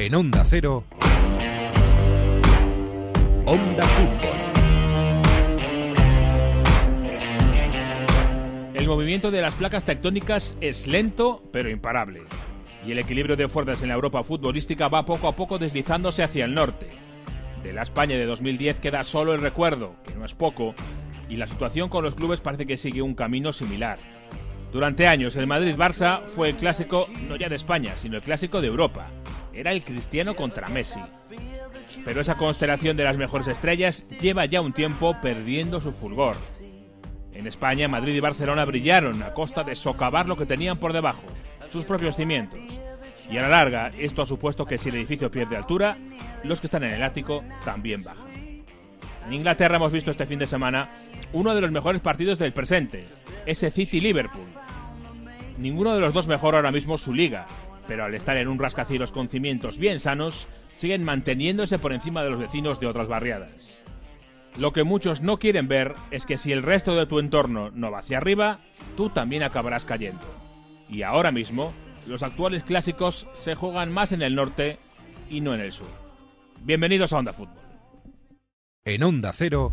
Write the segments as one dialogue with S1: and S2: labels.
S1: En Onda Cero, Onda Fútbol.
S2: El movimiento de las placas tectónicas es lento pero imparable. Y el equilibrio de fuerzas en la Europa futbolística va poco a poco deslizándose hacia el norte. De la España de 2010 queda solo el recuerdo, que no es poco, y la situación con los clubes parece que sigue un camino similar. Durante años el Madrid-Barça fue el clásico no ya de España, sino el clásico de Europa. Era el cristiano contra Messi. Pero esa constelación de las mejores estrellas lleva ya un tiempo perdiendo su fulgor. En España, Madrid y Barcelona brillaron a costa de socavar lo que tenían por debajo, sus propios cimientos. Y a la larga, esto ha supuesto que si el edificio pierde altura, los que están en el ático también bajan. En Inglaterra hemos visto este fin de semana uno de los mejores partidos del presente, ese City-Liverpool. Ninguno de los dos mejora ahora mismo su liga, pero al estar en un rascacielos con cimientos bien sanos, siguen manteniéndose por encima de los vecinos de otras barriadas. Lo que muchos no quieren ver es que si el resto de tu entorno no va hacia arriba, tú también acabarás cayendo. Y ahora mismo, los actuales clásicos se juegan más en el norte y no en el sur. Bienvenidos a Onda Fútbol.
S1: En Onda Cero,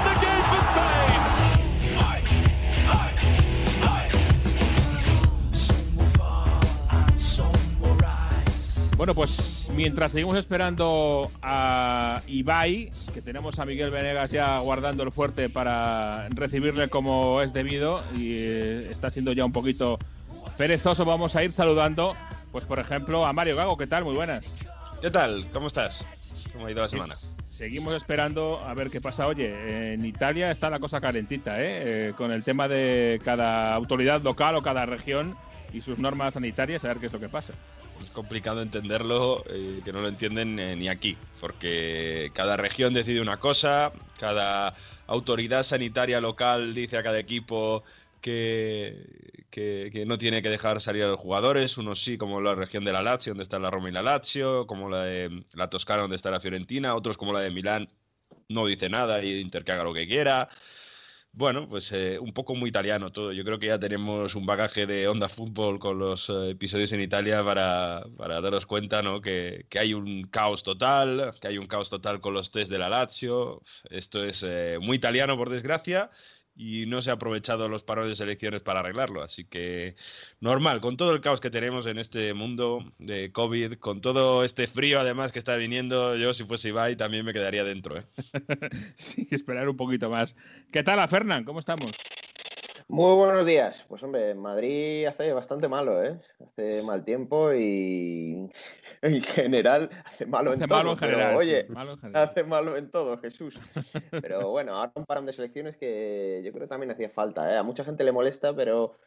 S2: Bueno, pues mientras seguimos esperando a Ibai, que tenemos a Miguel Venegas ya guardando el fuerte para recibirle como es debido y eh, está siendo ya un poquito perezoso, vamos a ir saludando, pues por ejemplo, a Mario Gago. ¿Qué tal? Muy buenas.
S3: ¿Qué tal? ¿Cómo estás? ¿Cómo ha ido la semana?
S2: Seguimos esperando a ver qué pasa. Oye, en Italia está la cosa calentita, ¿eh? Eh, con el tema de cada autoridad local o cada región y sus normas sanitarias, a ver qué es lo que pasa.
S3: Es complicado entenderlo, eh, que no lo entienden eh, ni aquí, porque cada región decide una cosa, cada autoridad sanitaria local dice a cada equipo que, que, no tiene que dejar salir a los jugadores, unos sí, como la región de la Lazio, donde está la Roma y la Lazio, como la de la Toscana, donde está la Fiorentina, otros como la de Milán, no dice nada y Inter haga lo que quiera. Bueno, pues eh, un poco muy italiano todo. Yo creo que ya tenemos un bagaje de onda fútbol con los eh, episodios en Italia para, para daros cuenta, ¿no? Que, que hay un caos total, que hay un caos total con los test de la Lazio. Esto es eh, muy italiano, por desgracia, y no se ha aprovechado los parones de selecciones para arreglarlo. Así que normal, con todo el caos que tenemos en este mundo de COVID, con todo este frío además que está viniendo, yo si fuese Ibai también me quedaría dentro. ¿eh?
S2: sí, esperar un poquito más. ¿Qué tal, Fernán? ¿Cómo estamos?
S4: Muy buenos días. Pues hombre, Madrid hace bastante malo, ¿eh? Hace mal tiempo y en general hace malo en todo.
S2: en
S4: pero,
S2: general,
S4: oye,
S2: malo en general.
S4: hace malo en todo, Jesús. Pero bueno, ahora un parón de selecciones que yo creo que también hacía falta, ¿eh? A mucha gente le molesta, pero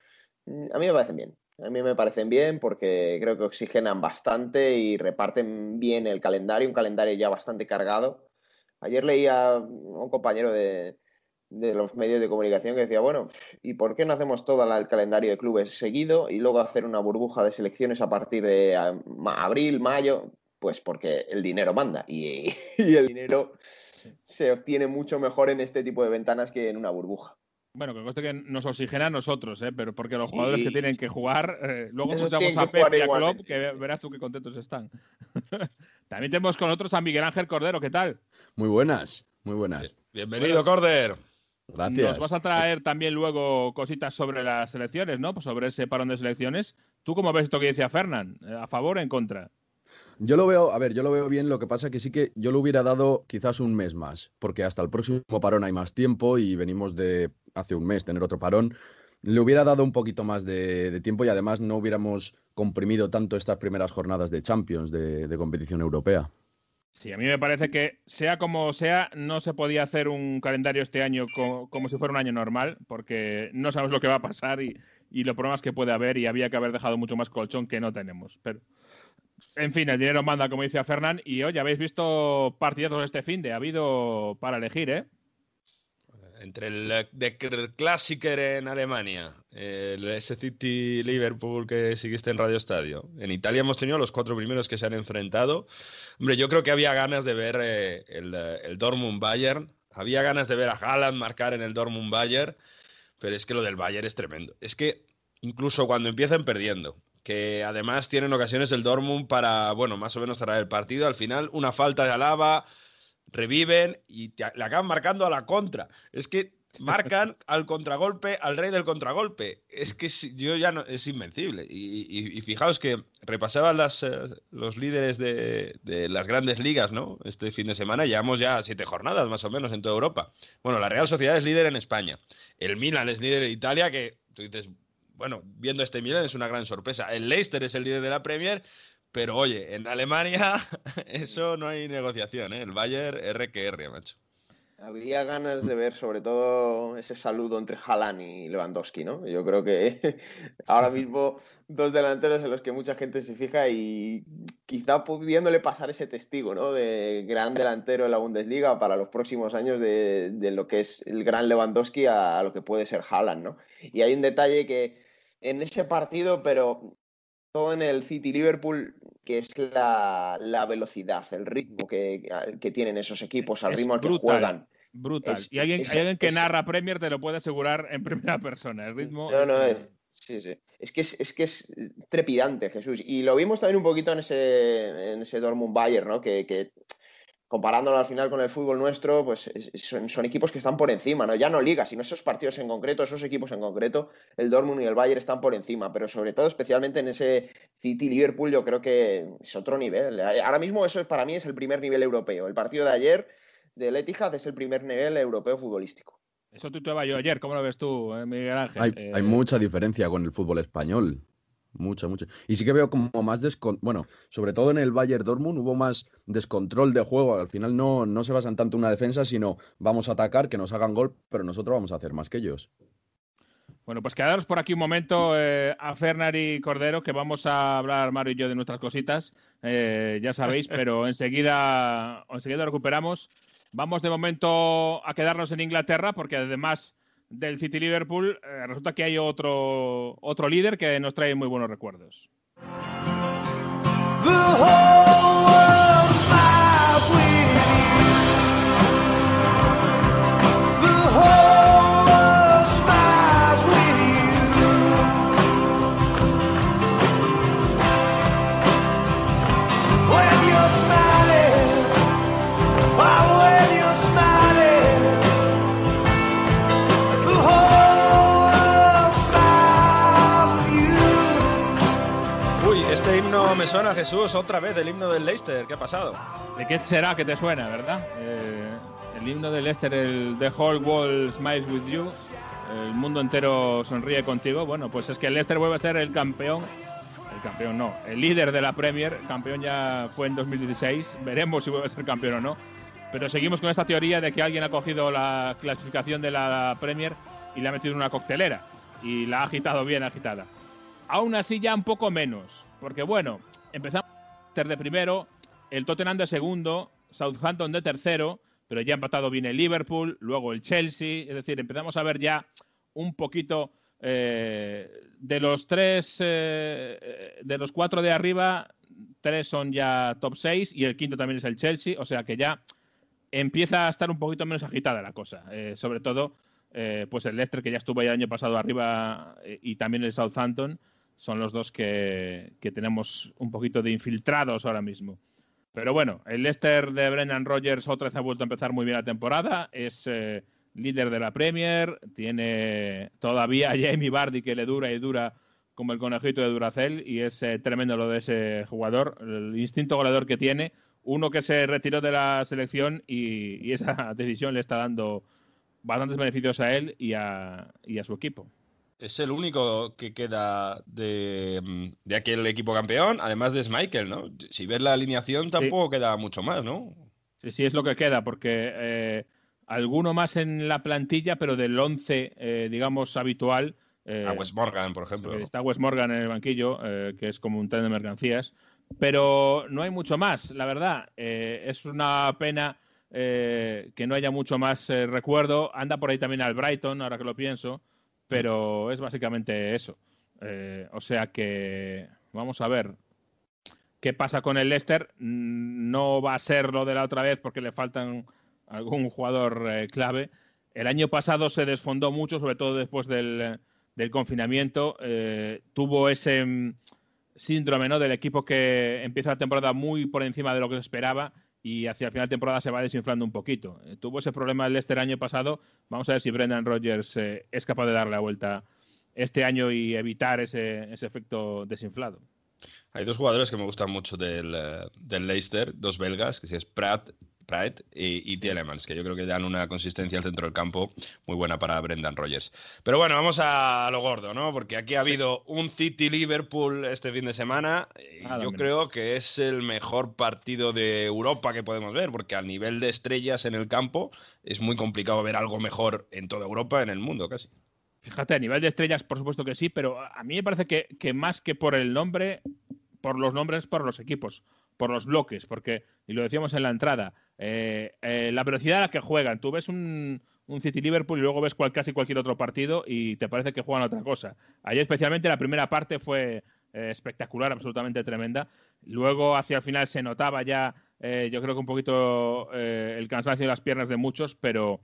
S4: mm, a mí me parecen bien. A mí me parecen bien porque creo que oxigenan bastante y reparten bien el calendario, un calendario ya bastante cargado. Ayer leía a un compañero de, de los medios de comunicación que decía, bueno, ¿y por qué no hacemos todo el calendario de clubes seguido y luego hacer una burbuja de selecciones a partir de abril, mayo? Pues porque el dinero manda y, y el dinero se obtiene mucho mejor en este tipo de ventanas que en una burbuja.
S2: Bueno, que conste que nos oxigena a nosotros, ¿eh? pero porque los
S4: Sí.
S2: jugadores que tienen que jugar, eh, luego escuchamos a Pep y a Klopp,
S4: igualmente.
S2: que ve- verás tú qué contentos están. También tenemos con nosotros a Miguel Ángel Cordero, ¿qué tal?
S5: Muy buenas, muy buenas.
S3: Bienvenido, Corder.
S5: Gracias.
S2: Nos vas a traer también luego cositas sobre las selecciones, ¿no? Pues sobre ese parón de selecciones. ¿Tú cómo ves esto que decía Fernán? Eh, ¿A favor o en contra?
S5: Yo lo veo, a ver, yo lo veo bien, lo que pasa que sí que yo lo hubiera dado quizás un mes más, porque hasta el próximo parón hay más tiempo y venimos de hace un mes tener otro parón. Le hubiera dado un poquito más de, de tiempo y además no hubiéramos comprimido tanto estas primeras jornadas de Champions, de, de competición europea.
S2: Sí, a mí me parece que sea como sea, no se podía hacer un calendario este año co- como si fuera un año normal, porque no sabemos lo que va a pasar y, y los problemas que puede haber y había que haber dejado mucho más colchón que no tenemos. Pero, En fin, el dinero manda, como dice Fernán. Y hoy habéis visto partidazos este fin de. Ha habido para elegir, ¿eh?
S3: Entre el de Klassiker en Alemania, el S City Liverpool que seguiste en Radio Estadio. En Italia hemos tenido los cuatro primeros que se han enfrentado. Hombre, yo creo que había ganas de ver eh, el, el, Dortmund Bayern. Había ganas de ver a Haaland marcar en el Dortmund Bayern. Pero es que lo del Bayern es tremendo. Es que incluso cuando empiezan perdiendo, que además tienen ocasiones el Dortmund para, bueno, más o menos cerrar el partido, al final una falta de Alaba reviven y le acaban marcando a la contra. Es que marcan al contragolpe, al rey del contragolpe. Es que yo ya no, es invencible. Y, fijaos que repasaban las, eh, los líderes de, las grandes ligas, ¿no? Este fin de semana llevamos ya siete jornadas más o menos en toda Europa. Bueno, la Real Sociedad es líder en España. El Milan es líder en Italia, que tú dices, bueno, viendo este Milan es una gran sorpresa. El Leicester es el líder de la Premier pero oye, en Alemania eso no hay negociación, ¿eh? El Bayern RQR, macho.
S4: Había ganas de ver sobre todo ese saludo entre Haaland y Lewandowski, ¿no? Yo creo que ahora mismo dos delanteros en los que mucha gente se fija y quizá pudiéndole pasar ese testigo, ¿no? De gran delantero en la Bundesliga para los próximos años de, lo que es el gran Lewandowski a, a, lo que puede ser Haaland, ¿no? Y hay un detalle que en ese partido, pero en el City Liverpool, que es la, velocidad, el ritmo que, tienen esos equipos, al ritmo al que juegan.
S2: Brutal. y alguien, alguien que narra Premier te lo puede asegurar en primera persona. El ritmo.
S4: No, no, es. Sí, sí. Es que es, que es trepidante, Jesús. Y lo vimos también un poquito en ese, en ese Dortmund Bayern, ¿no? Que, que comparándolo al final con el fútbol nuestro, pues son, equipos que están por encima, ¿no? Ya no ligas, sino esos partidos en concreto, esos equipos en concreto, el Dortmund y el Bayern están por encima, pero sobre todo, especialmente en ese City-Liverpool, yo creo que es otro nivel. Ahora mismo eso para mí es el primer nivel europeo. El partido de ayer del Etihad es el primer nivel europeo futbolístico.
S2: Eso tuiteaba yo ayer, ¿cómo lo ves tú, eh, Miguel Ángel?
S5: Hay, hay eh, mucha diferencia con el fútbol español. Mucho, mucho. Y sí que veo como más descontrol. Bueno, sobre todo en el Bayern Dortmund hubo más descontrol de juego. Al final no, no se basan tanto en una defensa, sino vamos a atacar, que nos hagan gol, pero nosotros vamos a hacer más que ellos.
S2: Bueno, pues quedaros por aquí un momento eh, a Fernar y Cordero, que vamos a hablar Mario y yo de nuestras cositas, eh, ya sabéis, pero enseguida, enseguida recuperamos. Vamos de momento a quedarnos en Inglaterra, porque además del City Liverpool, eh, resulta que hay otro, otro líder que nos trae muy buenos recuerdos.
S3: Suena, Jesús, otra vez el himno del Leicester. ¿Qué ha pasado?
S2: ¿De qué será que te suena, verdad? Eh, el himno del Leicester, el The Whole World Smiles With You. El mundo entero sonríe contigo. Bueno, pues es que el Leicester vuelve a ser el campeón. El campeón no, el líder de la Premier. campeón ya fue en 2016. Veremos si vuelve a ser campeón o no. Pero seguimos con esta teoría de que alguien ha cogido la clasificación de la Premier y le ha metido en una coctelera. Y la ha agitado bien agitada. Aún así, ya un poco menos porque bueno, empezamos de primero, el Tottenham de segundo, Southampton de tercero, pero ya empatado bien el Liverpool, luego el Chelsea, es decir, empezamos a ver ya un poquito eh, de los tres, eh, de los cuatro de arriba, tres son ya top seis y el quinto también es el Chelsea, o sea que ya empieza a estar un poquito menos agitada la cosa, eh, sobre todo pues el Leicester que ya estuvo el año pasado arriba y también el Southampton son los dos que, tenemos un poquito de infiltrados ahora mismo. Pero bueno, el Leicester de Brendan Rodgers otra vez ha vuelto a empezar muy bien la temporada. Es eh, líder de la Premier. Tiene todavía a Jamie Bardi que le dura y dura como el conejito de Duracell. Y es eh, tremendo lo de ese jugador. El instinto goleador que tiene. Uno que se retiró de la selección y, esa decisión le está dando bastantes beneficios a él y a su equipo
S3: es el único que queda de, mm, de, aquel equipo campeón, además de Michael, ¿no? Si ves la alineación tampoco queda mucho más, ¿no?
S2: Sí, sí, es lo que queda, porque eh, alguno más en la plantilla, pero del 11, eh, digamos, habitual.
S3: Eh, a West Morgan, por ejemplo.
S2: Está West Morgan en el banquillo, que es como un tren de mercancías, Pero no hay mucho más, la verdad. Es una pena que no haya mucho más recuerdo. Anda por ahí también al Brighton, ahora que lo pienso, pero es básicamente eso. o sea que vamos a ver qué pasa con el Leicester. Mm, no va a ser lo de la otra vez porque le faltan algún jugador clave. El año pasado se desfondó mucho, sobre todo después del, del confinamiento. tuvo ese mm, síndrome ¿no? del equipo que empieza la temporada muy por encima de lo que se esperaba y hacia el final de temporada se va desinflando un poquito. Eh, tuvo ese problema el Leicester año pasado. Vamos a ver si Brendan Rodgers eh, es capaz de darle la vuelta este año y evitar ese, efecto desinflado.
S3: Hay dos jugadores que me gustan mucho del, eh, del Leicester, dos belgas, que es Pratt Pratt y, y Tielemans, que yo creo que dan una consistencia al centro del campo muy buena para Brendan Rodgers. Pero bueno, vamos a lo gordo, ¿no? Porque aquí ha habido un City-Liverpool este fin de semana. Y yo creo que es el mejor partido de Europa que podemos ver, porque al nivel de estrellas en el campo es muy complicado ver algo mejor en toda Europa, en el mundo casi.
S2: Fíjate, a nivel de estrellas, por supuesto que sí, pero a mí me parece que, que más que por el nombre, por los nombres, por los equipos, por los bloques, porque, y lo decíamos en la entrada, eh, eh, la velocidad a la que juegan. Tú ves un, City Liverpool y luego ves casi cualquier otro partido y te parece que juegan otra cosa. Ayer especialmente la primera parte fue eh, espectacular, absolutamente tremenda. Luego hacia el final se notaba ya, yo creo que un poquito el cansancio de las piernas de muchos, pero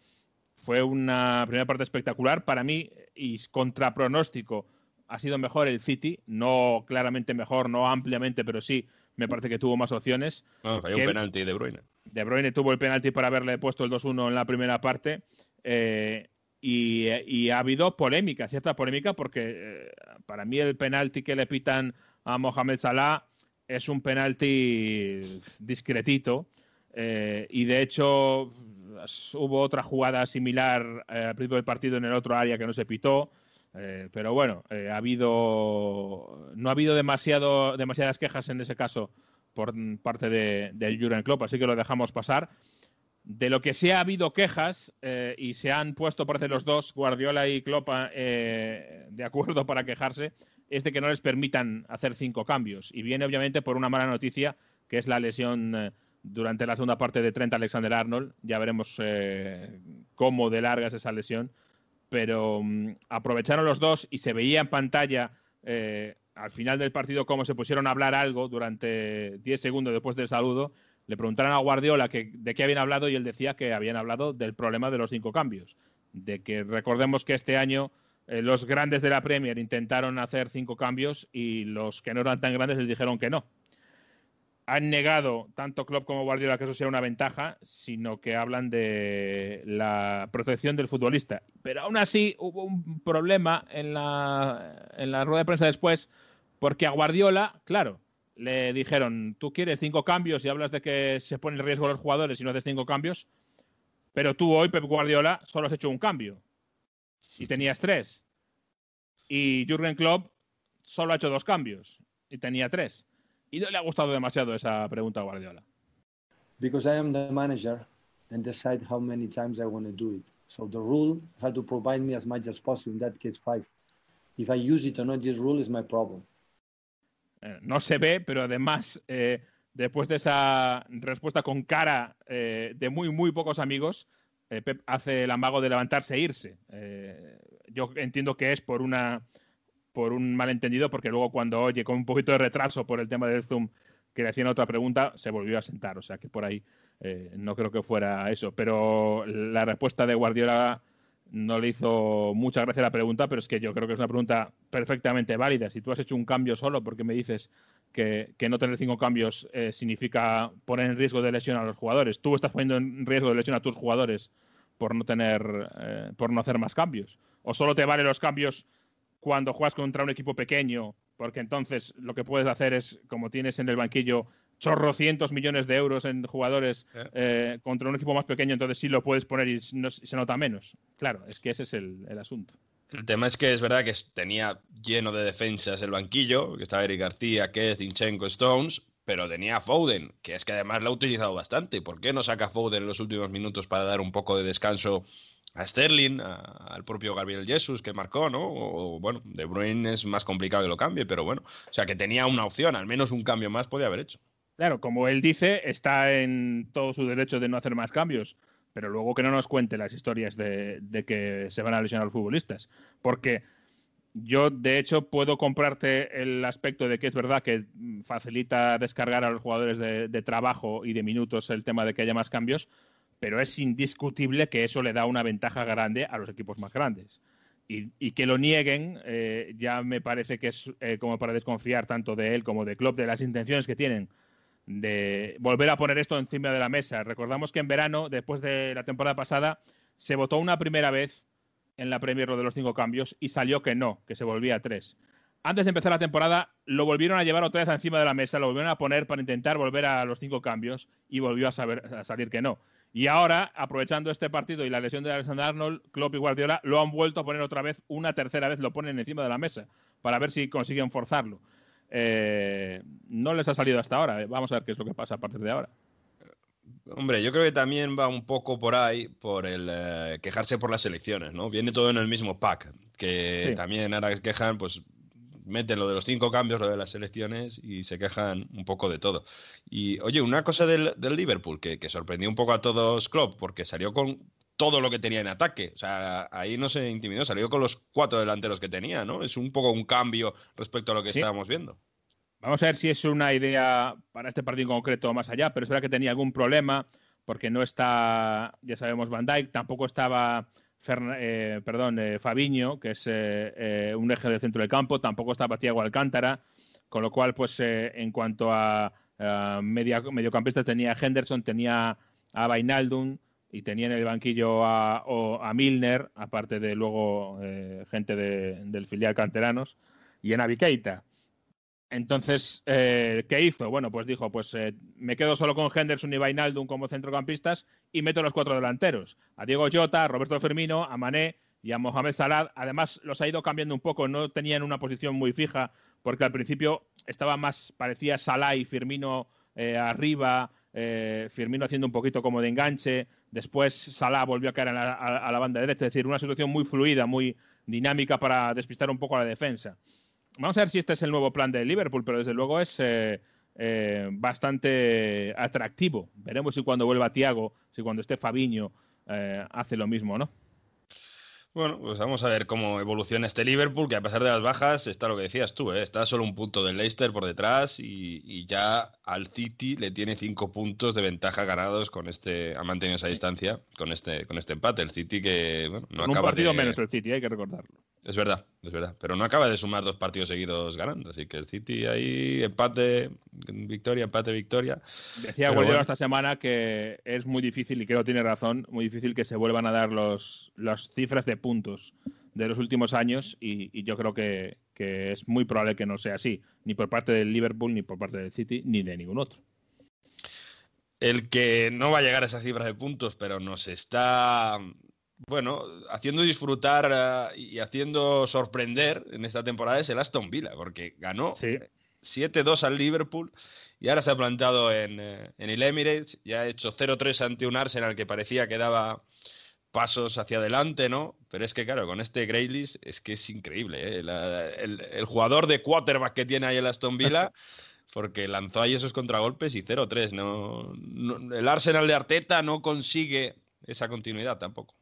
S2: fue una primera parte espectacular. Para mí, y contra pronóstico, ha sido mejor el City, no claramente mejor, no ampliamente, pero sí me parece que tuvo más opciones.
S3: Falló un penalti de Bruyne.
S2: De Bruyne tuvo el penalti para haberle puesto el 2-1 en la primera parte. Eh, y, ha habido polémica, cierta polémica, porque eh, para mí el penalti que le pitan a Mohamed Salah es un penalti discretito. Eh, y de hecho hubo otra jugada similar al principio del partido en el otro área que no se pitó. Pero bueno, ha habido no ha habido demasiado, demasiadas quejas en ese caso por parte de, del Jurgen Klopp, así que lo dejamos pasar. De lo que sí ha habido quejas eh, y se han puesto, parece los dos, Guardiola y Klopp, eh, de acuerdo para quejarse, es de que no les permitan hacer cinco cambios. Y viene obviamente por una mala noticia, que es la lesión eh, durante la segunda parte de Trent Alexander-Arnold. Ya veremos cómo de larga es esa lesión. Pero mm, aprovecharon los dos y se veía en pantalla al final del partido cómo se pusieron a hablar algo durante 10 segundos después del saludo, le preguntaron a Guardiola que, de qué habían hablado y él decía que habían hablado del problema de los cinco cambios. De que recordemos que este año eh, los grandes de la Premier intentaron hacer cinco cambios y los que no eran tan grandes les dijeron que no. Han negado tanto Klopp como Guardiola que eso sea una ventaja, sino que hablan de la protección del futbolista. Pero aún así hubo un problema en la, en la rueda de prensa después porque a Guardiola, claro, le dijeron, tú quieres cinco cambios y hablas de que se pone en riesgo los jugadores y no haces cinco cambios, pero tú hoy, Pep Guardiola, solo has hecho un cambio y tenías tres. Y Jürgen Klopp solo ha hecho dos cambios y tenía tres. Y no le ha gustado demasiado esa pregunta a Guardiola.
S6: Because I am the manager and decide how many times I want to do it. So the rule had to provide me as much as possible. In that case, five. If I use it or not, this rule is my problem.
S2: Eh, no se ve, pero además, eh, después de esa respuesta con cara eh, de muy, muy pocos amigos, Pep hace el amago de levantarse e irse. yo entiendo que es por una por un malentendido, porque luego cuando oye con un poquito de retraso por el tema del Zoom que le hacían otra pregunta, se volvió a sentar. O sea que por ahí no creo que fuera eso. Pero la respuesta de Guardiola no le hizo mucha gracia la pregunta, pero es que yo creo que es una pregunta perfectamente válida. Si tú has hecho un cambio solo porque me dices que, no tener cinco cambios eh, significa poner en riesgo de lesión a los jugadores, tú estás poniendo en riesgo de lesión a tus jugadores por no tener, eh, por no hacer más cambios. O solo te valen los cambios cuando juegas contra un equipo pequeño, porque entonces lo que puedes hacer es, como tienes en el banquillo chorrocientos millones de euros en jugadores eh, contra un equipo más pequeño, entonces sí lo puedes poner y se nota menos. Claro, es que ese es el, asunto.
S3: El tema es que es verdad que tenía lleno de defensas el banquillo, que estaba Eric García, Keith, Inchenko, Stones, pero tenía Foden, que es que además lo ha utilizado bastante. ¿Por qué no saca Foden en los últimos minutos para dar un poco de descanso a Sterling, al propio Gabriel Jesus que marcó, ¿no? O, bueno, De Bruyne es más complicado que lo cambie, pero bueno, o sea que tenía una opción, al menos un cambio más podía haber hecho.
S2: Claro, como él dice, está en todo su derecho de no hacer más cambios, pero luego que no nos cuente las historias de, que se van a lesionar los futbolistas, porque yo, de hecho, puedo comprarte el aspecto de que es verdad que facilita descargar a los jugadores de trabajo y de minutos el tema de que haya más cambios, pero es indiscutible que eso le da una ventaja grande a los equipos más grandes. Y, que lo nieguen eh, ya me parece que es eh, como para desconfiar tanto de él como de Klopp de las intenciones que tienen de volver a poner esto encima de la mesa. Recordamos que en verano, después de la temporada pasada, se votó una primera vez en la Premier lo de los cinco cambios y salió que no, que se volvía a tres. Antes de empezar la temporada, lo volvieron a llevar otra vez encima de la mesa, lo volvieron a poner para intentar volver a los cinco cambios y volvió a, saber, a salir que no. Y ahora, aprovechando este partido y la lesión de Alexander Arnold, Klopp y Guardiola lo han vuelto a poner otra vez, una tercera vez lo ponen encima de la mesa para ver si consiguen forzarlo. Eh, no les ha salido hasta ahora. Vamos a ver qué es lo que pasa a partir de ahora.
S3: Hombre, yo creo que también va un poco por ahí, por el eh, quejarse por las elecciones, ¿no? Viene todo en el mismo pack, que
S2: Sí.
S3: también ahora que quejan, pues meten lo de los cinco cambios, lo de las elecciones y se quejan un poco de todo. Y oye, una cosa del, del Liverpool que, que sorprendió un poco a todos Klopp, porque salió con todo lo que tenía en ataque. O sea, ahí no se intimidó, salió con los cuatro delanteros que tenía, ¿no? Es un poco un cambio respecto a lo que
S2: Sí.
S3: estábamos viendo.
S2: Vamos a ver si es una idea para este partido en concreto o más allá, pero es verdad que tenía algún problema porque no está, ya sabemos, Van Dijk, tampoco estaba Ferna- eh, perdón, eh, Fabiño, que es eh, eh, un eje del centro del campo, tampoco estaba Thiago Alcántara, con lo cual, pues eh, en cuanto a, a media, mediocampistas tenía a Henderson, tenía a Vainaldum y tenía en el banquillo a, Milner, aparte de luego gente de- del filial canteranos, y en Keita. Entonces, eh, ¿qué hizo? Bueno, pues dijo, pues eh, me quedo solo con Henderson y Vainaldum como centrocampistas y meto los cuatro delanteros. A Diego Jota, a Roberto Firmino, a Mané y a Mohamed Salah. Además, los ha ido cambiando un poco, no tenían una posición muy fija, porque al principio estaba más, parecía Salah y Firmino eh, arriba, eh, Firmino haciendo un poquito como de enganche. Después Salah volvió a caer a la, a- a la banda derecha, es decir, una situación muy fluida, muy dinámica para despistar un poco a la defensa. Vamos a ver si este es el nuevo plan de Liverpool, pero desde luego es eh, eh, bastante atractivo. Veremos si cuando vuelva Tiago, si cuando esté Fabiño, eh, hace lo mismo, ¿no?
S3: Bueno, pues vamos a ver cómo evoluciona este Liverpool, que a pesar de las bajas, está lo que decías tú, ¿eh? está solo un punto del Leicester por detrás y, y ya al City le tiene cinco puntos de ventaja ganados con este, ha mantenido esa distancia con este, con este empate. El City que bueno, no
S2: Con un
S3: acaba
S2: partido
S3: de...
S2: menos el City, hay que recordarlo.
S3: Es verdad, es verdad, pero no acaba de sumar dos partidos seguidos ganando, así que el City ahí empate, victoria, empate, victoria.
S2: Decía Guardiola
S3: bueno.
S2: esta semana que es muy difícil, y creo que tiene razón, muy difícil que se vuelvan a dar los, las cifras de puntos de los últimos años y, y yo creo que, que es muy probable que no sea así, ni por parte del Liverpool, ni por parte del City, ni de ningún otro.
S3: El que no va a llegar a esa cifra de puntos, pero nos está, bueno, haciendo disfrutar eh, y haciendo sorprender en esta temporada es el Aston Villa, porque ganó
S2: Sí.
S3: 7-2 al Liverpool y ahora se ha plantado en, eh, en el Emirates y ha hecho 0-3 ante un Arsenal que parecía que daba pasos hacia adelante, ¿no? Pero es que, claro, con este Grealish es que es increíble, ¿eh? La- el, el jugador de quarterback que tiene ahí el Aston Villa, porque lanzó ahí esos contragolpes y 0-3. No, no- el Arsenal de Arteta no consigue esa continuidad tampoco.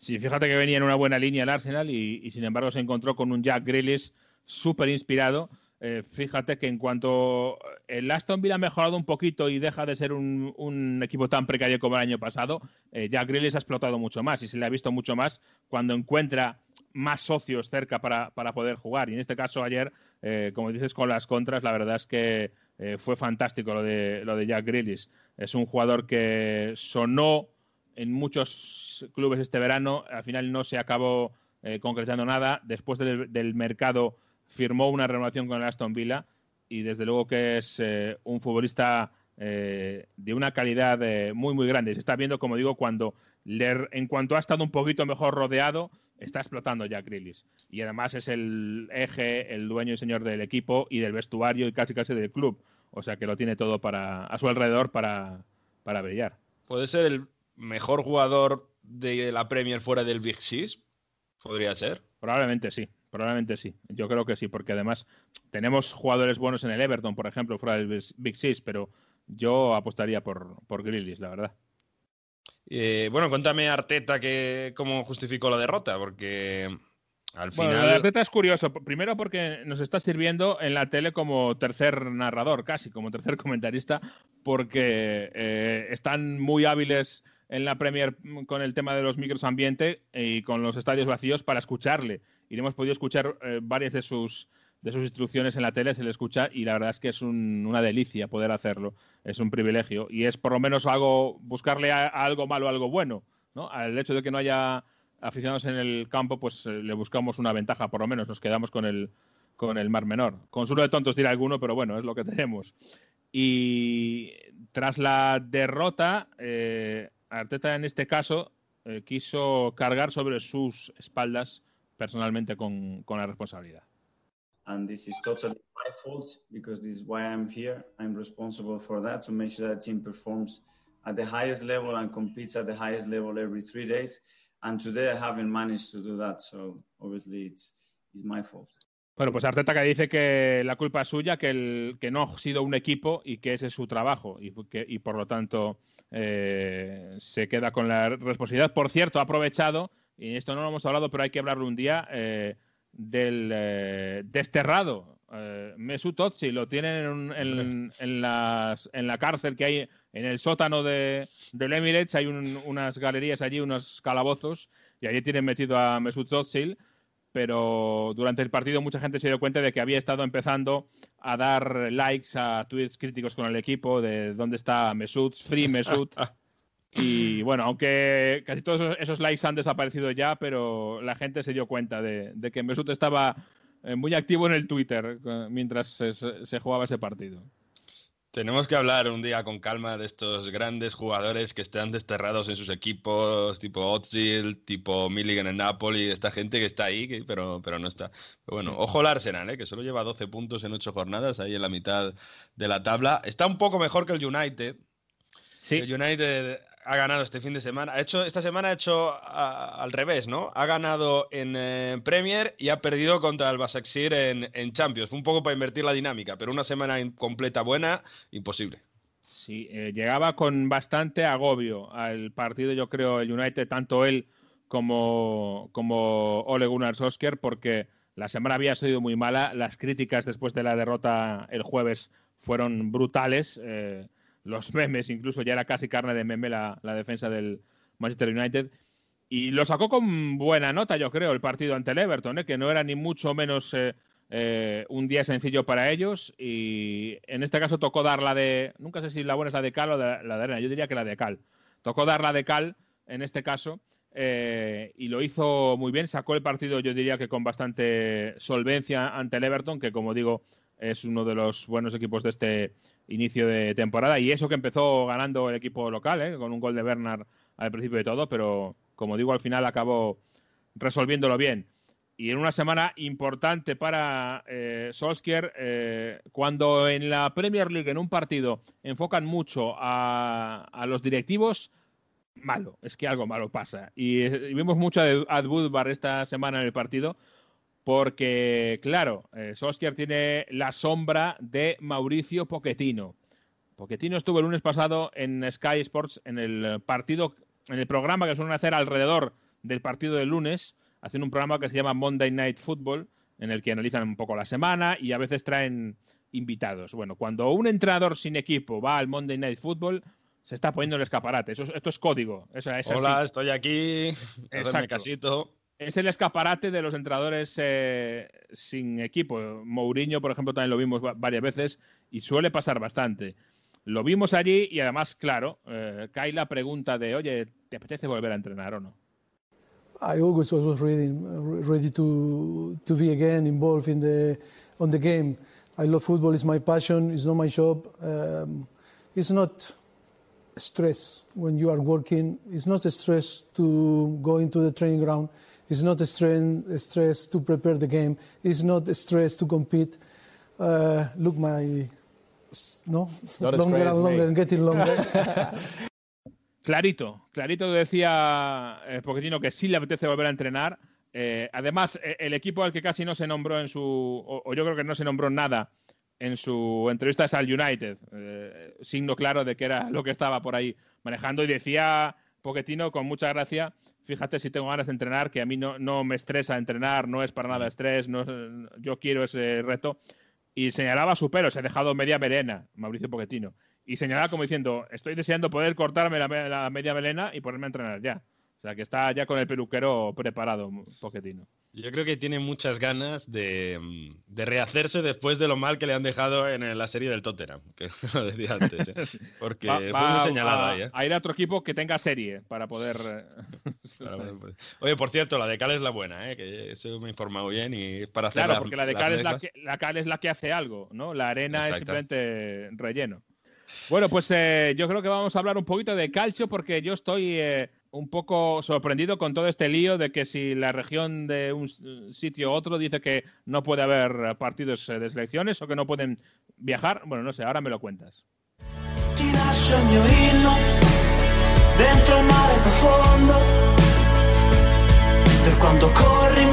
S2: Sí, fíjate que venía en una buena línea el Arsenal y, sin embargo se encontró con un Jack Grealish súper inspirado. Eh, fíjate que en cuanto el Aston Villa ha mejorado un poquito y deja de ser un, equipo tan precario como el año pasado, eh, Jack Grealish ha explotado mucho más y se le ha visto mucho más cuando encuentra más socios cerca para, para poder jugar. Y en este caso ayer, eh, como dices, con las contras, la verdad es que eh, fue fantástico lo de, lo de Jack Grealish. Es un jugador que sonó en muchos clubes este verano, al final no se acabó eh, concretando nada. Después del, mercado firmó una renovación con el Aston Villa y desde luego que es eh, un futbolista eh, de una calidad eh, muy muy grande. Se está viendo, como digo, cuando le, en cuanto ha estado un poquito mejor rodeado, está explotando Jack Grealish. Y además es el eje, el dueño y señor del equipo y del vestuario y casi casi del club. O sea que lo tiene todo para, a su alrededor para, para brillar.
S3: Puede ser el mejor jugador de la Premier fuera del Big Six? ¿Podría ser?
S2: Probablemente sí, probablemente sí. Yo creo que sí, porque además tenemos jugadores buenos en el Everton, por ejemplo, fuera del Big Six, pero yo apostaría por, por la verdad.
S3: Eh, bueno, cuéntame Arteta que, cómo justificó la derrota, porque al
S2: final...
S3: Bueno,
S2: Arteta es curioso. Primero porque nos está sirviendo en la tele como tercer narrador, casi, como tercer comentarista, porque eh, están muy hábiles en la Premier con el tema de los micros ambiente y con los estadios vacíos para escucharle. Y hemos podido escuchar eh, varias de sus, de sus instrucciones en la tele, se le escucha y la verdad es que es una delicia poder hacerlo. Es un privilegio y es por lo menos algo, buscarle a, algo malo algo bueno. ¿no? Al hecho de que no haya aficionados en el campo, pues eh, le buscamos una ventaja, por lo menos nos quedamos con el, con el mar menor. Consuelo de tontos dirá alguno, pero bueno, es lo que tenemos. Y tras la derrota, eh, Arteta en este caso eh, quiso cargar sobre sus espaldas personalmente con, con la responsabilidad.
S7: And this is totally my fault because this is why I'm here. I'm responsible for that to make sure that team performs at the highest level and competes at the highest level every three days. And today I haven't managed to do that, so obviously it's, it's my fault.
S2: Bueno, pues Arteta que dice que la culpa es suya, que, el, que no ha sido un equipo y que ese es su trabajo y, que, y por lo tanto eh, se queda con la responsabilidad. Por cierto, ha aprovechado, y esto no lo hemos hablado, pero hay que hablarlo un día, eh, del eh, desterrado Mesut Özil. Lo tienen en, la cárcel que hay en el sótano de, del Emirates. Hay unas galerías allí, unos calabozos, y allí tienen metido a Mesut Özil pero durante el partido mucha gente se dio cuenta de que había estado empezando a dar likes a tweets críticos con el equipo de dónde está Mesut, Free Mesut. y bueno, aunque casi todos esos likes han desaparecido ya, pero la gente se dio cuenta de, que Mesut estaba eh, muy activo en el Twitter eh, mientras se jugaba ese partido.
S3: Tenemos que hablar un día con calma de estos grandes jugadores que están desterrados en sus equipos, tipo Ozil, tipo Milligan en Napoli, esta gente que está ahí, pero, pero no está. bueno, ojo al Arsenal, ¿eh? que solo lleva 12 puntos en 8 jornadas, ahí en la mitad de la tabla. Está un poco mejor que el United.
S2: Sí.
S3: El United ha ganado este fin de semana. Ha hecho, esta semana ha hecho al revés, ¿no? Ha ganado en eh, Premier y ha perdido contra el Basaksehir en, en, Champions. Fue un poco para invertir la dinámica, pero una semana completa buena, imposible.
S2: Sí, eh, llegaba con bastante agobio al partido, yo creo, el United, tanto él como, como Ole Gunnar Solskjaer, porque la semana había sido muy mala. Las críticas después de la derrota el jueves fueron brutales. Eh, los memes, incluso ya era casi carne de meme la, defensa del Manchester United. Y lo sacó con buena nota, yo creo, el partido ante el Everton, ¿eh? que no era ni mucho menos eh, eh, un día sencillo para ellos. Y en este caso tocó dar la de. Nunca sé si la buena es la de cal o la de arena. Yo diría que la de cal. Tocó dar la de cal en este caso. y lo hizo muy bien. Sacó el partido, yo diría que con bastante solvencia ante el Everton, que como digo, es uno de los buenos equipos de este inicio de temporada. Y eso que empezó ganando el equipo local, ¿eh? con un gol de Bernard al principio de todo, pero como digo, al final acabó resolviéndolo bien. Y en una semana importante para eh, Solskjaer, eh, cuando en la Premier League, en un partido, enfocan mucho a, los directivos, malo, es que algo malo pasa. Y, vimos mucho a Ad Woodbar esta semana en el partido, porque, claro, eh, Solskjaer tiene la sombra de Mauricio Pochettino. Pochettino estuvo el lunes pasado en Sky Sports en el partido, en el programa que suelen hacer alrededor del partido del lunes, hacen un programa que se llama Monday Night Football, en el que analizan un poco la semana y a veces traen invitados. Bueno, cuando un entrenador sin equipo va al Monday Night Football, se está poniendo el escaparate. Eso, esto es código.
S3: Hola, estoy aquí. Casito
S2: es el escaparate de los entrenadores eh, sin equipo. Mourinho, por ejemplo, también lo vimos varias veces y suele pasar bastante. Lo vimos allí y además, claro, eh, cae la pregunta de, oye, ¿te apetece volver a entrenar o no?
S8: I always was ready, ready to, to be again involved in the, on the game. I love football, it's my passion, it's not my job. Um, it's not stress when you are working, it's not stress to go into the training ground. It's not a, strain, a stress to prepare the game. It's not a stress to compete. Uh, look, my no
S5: not longer and longer
S8: and getting longer.
S2: Clarito, clarito decía eh, Pochettino que sí le apetece volver a entrenar. Eh, además, e, el equipo al que casi no se nombró en su, o, yo creo que no se nombró nada en su entrevista es al United, eh, signo claro de que era lo que estaba por ahí manejando y decía Pochettino con mucha gracia, fíjate si tengo ganas de entrenar, que a mí no, no me estresa entrenar, no es para nada estrés, no, yo quiero ese reto. Y señalaba su pelo, se ha dejado media melena, Mauricio Pochettino y señalaba como diciendo, estoy deseando poder cortarme la, media melena y ponerme a entrenar ya. O sea, que está ya con el peluquero preparado, Poquetino.
S3: Yo creo que tiene muchas ganas de, rehacerse después de lo mal que le han dejado en la serie del Tottenham, que lo decía antes. ¿eh? Porque fue muy señalado ahí. ¿eh?
S2: A ir a otro equipo que tenga serie para poder.
S3: Pues, oye, por cierto, la de Cal es la buena, ¿eh? que eso me he informado bien y para hacer.
S2: Claro, porque la de Cal es la, que, la Cal es la que hace algo, ¿no? La arena es simplemente relleno. Bueno, pues eh, yo creo que vamos a hablar un poquito de calcio porque yo estoy eh, un poco sorprendido con todo este lío de que si la región de un sitio u otro dice que no puede haber partidos eh, de selecciones o que no pueden viajar. Bueno, no sé, ahora me lo cuentas. dentro mare profondo per corri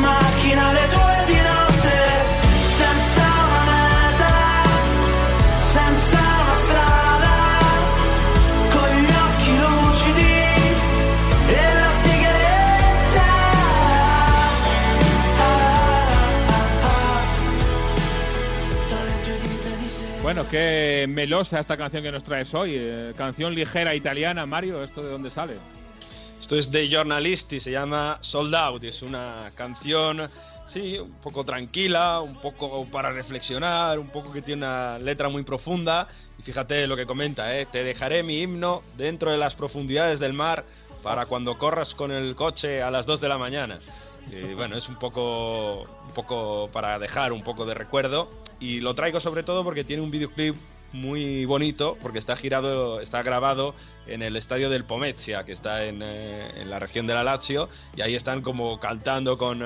S2: Bueno, qué melosa esta canción que nos traes hoy. Eh, canción ligera italiana, Mario, ¿esto de dónde sale?
S3: Esto es de Journalisti, se llama Sold Out. Es una canción, sí, un poco tranquila, un poco para reflexionar, un poco que tiene una letra muy profunda. Y fíjate lo que comenta, ¿eh? Te dejaré mi himno dentro de las profundidades del mar para cuando corras con el coche a las 2 de la mañana. Y bueno, es un poco, un poco para dejar un poco de recuerdo y lo traigo sobre todo porque tiene un videoclip muy bonito porque está girado, está grabado en el estadio del Pomezia, que está en, eh, en la región de la Lazio, y ahí están como cantando con,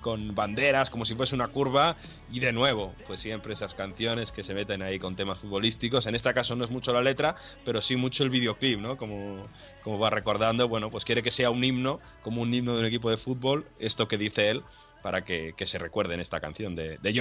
S3: con, banderas, como si fuese una curva, y de nuevo, pues siempre esas canciones que se meten ahí con temas futbolísticos. En este caso no es mucho la letra, pero sí mucho el videoclip, ¿no? Como, como va recordando, bueno, pues quiere que sea un himno, como un himno de un equipo de fútbol, esto que dice él, para que, que se recuerde en esta canción de, de.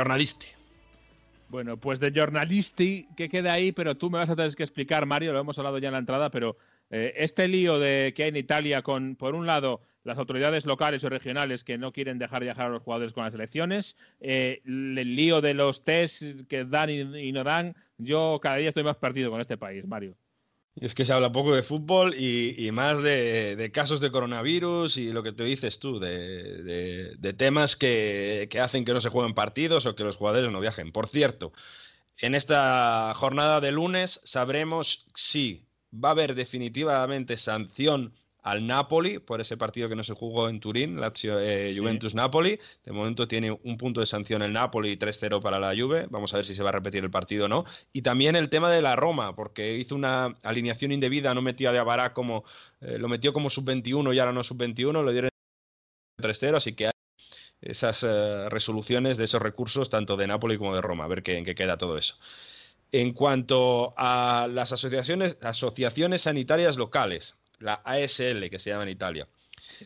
S2: Bueno, pues de Journalisti, que queda ahí, pero tú me vas a tener que explicar, Mario, lo hemos hablado ya en la entrada, pero eh, este lío de que hay en Italia con, por un lado, las autoridades locales o regionales que no quieren dejar viajar a los jugadores con las elecciones, eh, el lío de los test que dan y no dan, yo cada día estoy más perdido con este país, Mario.
S3: Es que se habla poco de fútbol y, más de, casos de coronavirus y lo que te dices tú, de, temas que, hacen que no se jueguen partidos o que los jugadores no viajen. Por cierto, en esta jornada de lunes sabremos si va a haber definitivamente sanción al Napoli por ese partido que no se jugó en Turín, Lazio eh, Juventus Napoli. De momento tiene un punto de sanción el Napoli 3-0 para la Juve. Vamos a ver si se va a repetir el partido o no. Y también el tema de la Roma, porque hizo una alineación indebida, no metía de Abará como eh, lo metió como sub-21 y ahora no sub-21, lo dieron 3-0, así que hay esas eh, resoluciones de esos recursos tanto de Napoli como de Roma, a ver qué, en qué queda todo eso. En cuanto a las asociaciones, asociaciones sanitarias locales, la ASL, que se llama en Italia.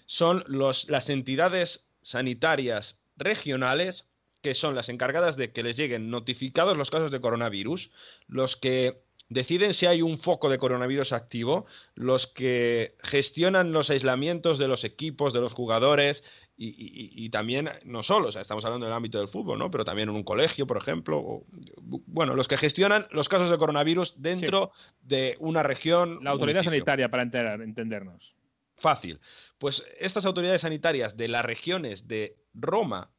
S3: Son las entidades sanitarias regionales que son las encargadas de que les lleguen notificados los casos de coronavirus, los que deciden si hay un foco de coronavirus activo, los que gestionan los aislamientos de los equipos, de los jugadores y, también, no solo, o sea, estamos hablando del ámbito del fútbol, ¿no? Pero también en un colegio, por ejemplo. bueno, los que gestionan los casos de coronavirus dentro de una región.
S2: La autoridad sanitaria, para entendernos.
S3: Fácil. Pues estas autoridades sanitarias de las regiones de Roma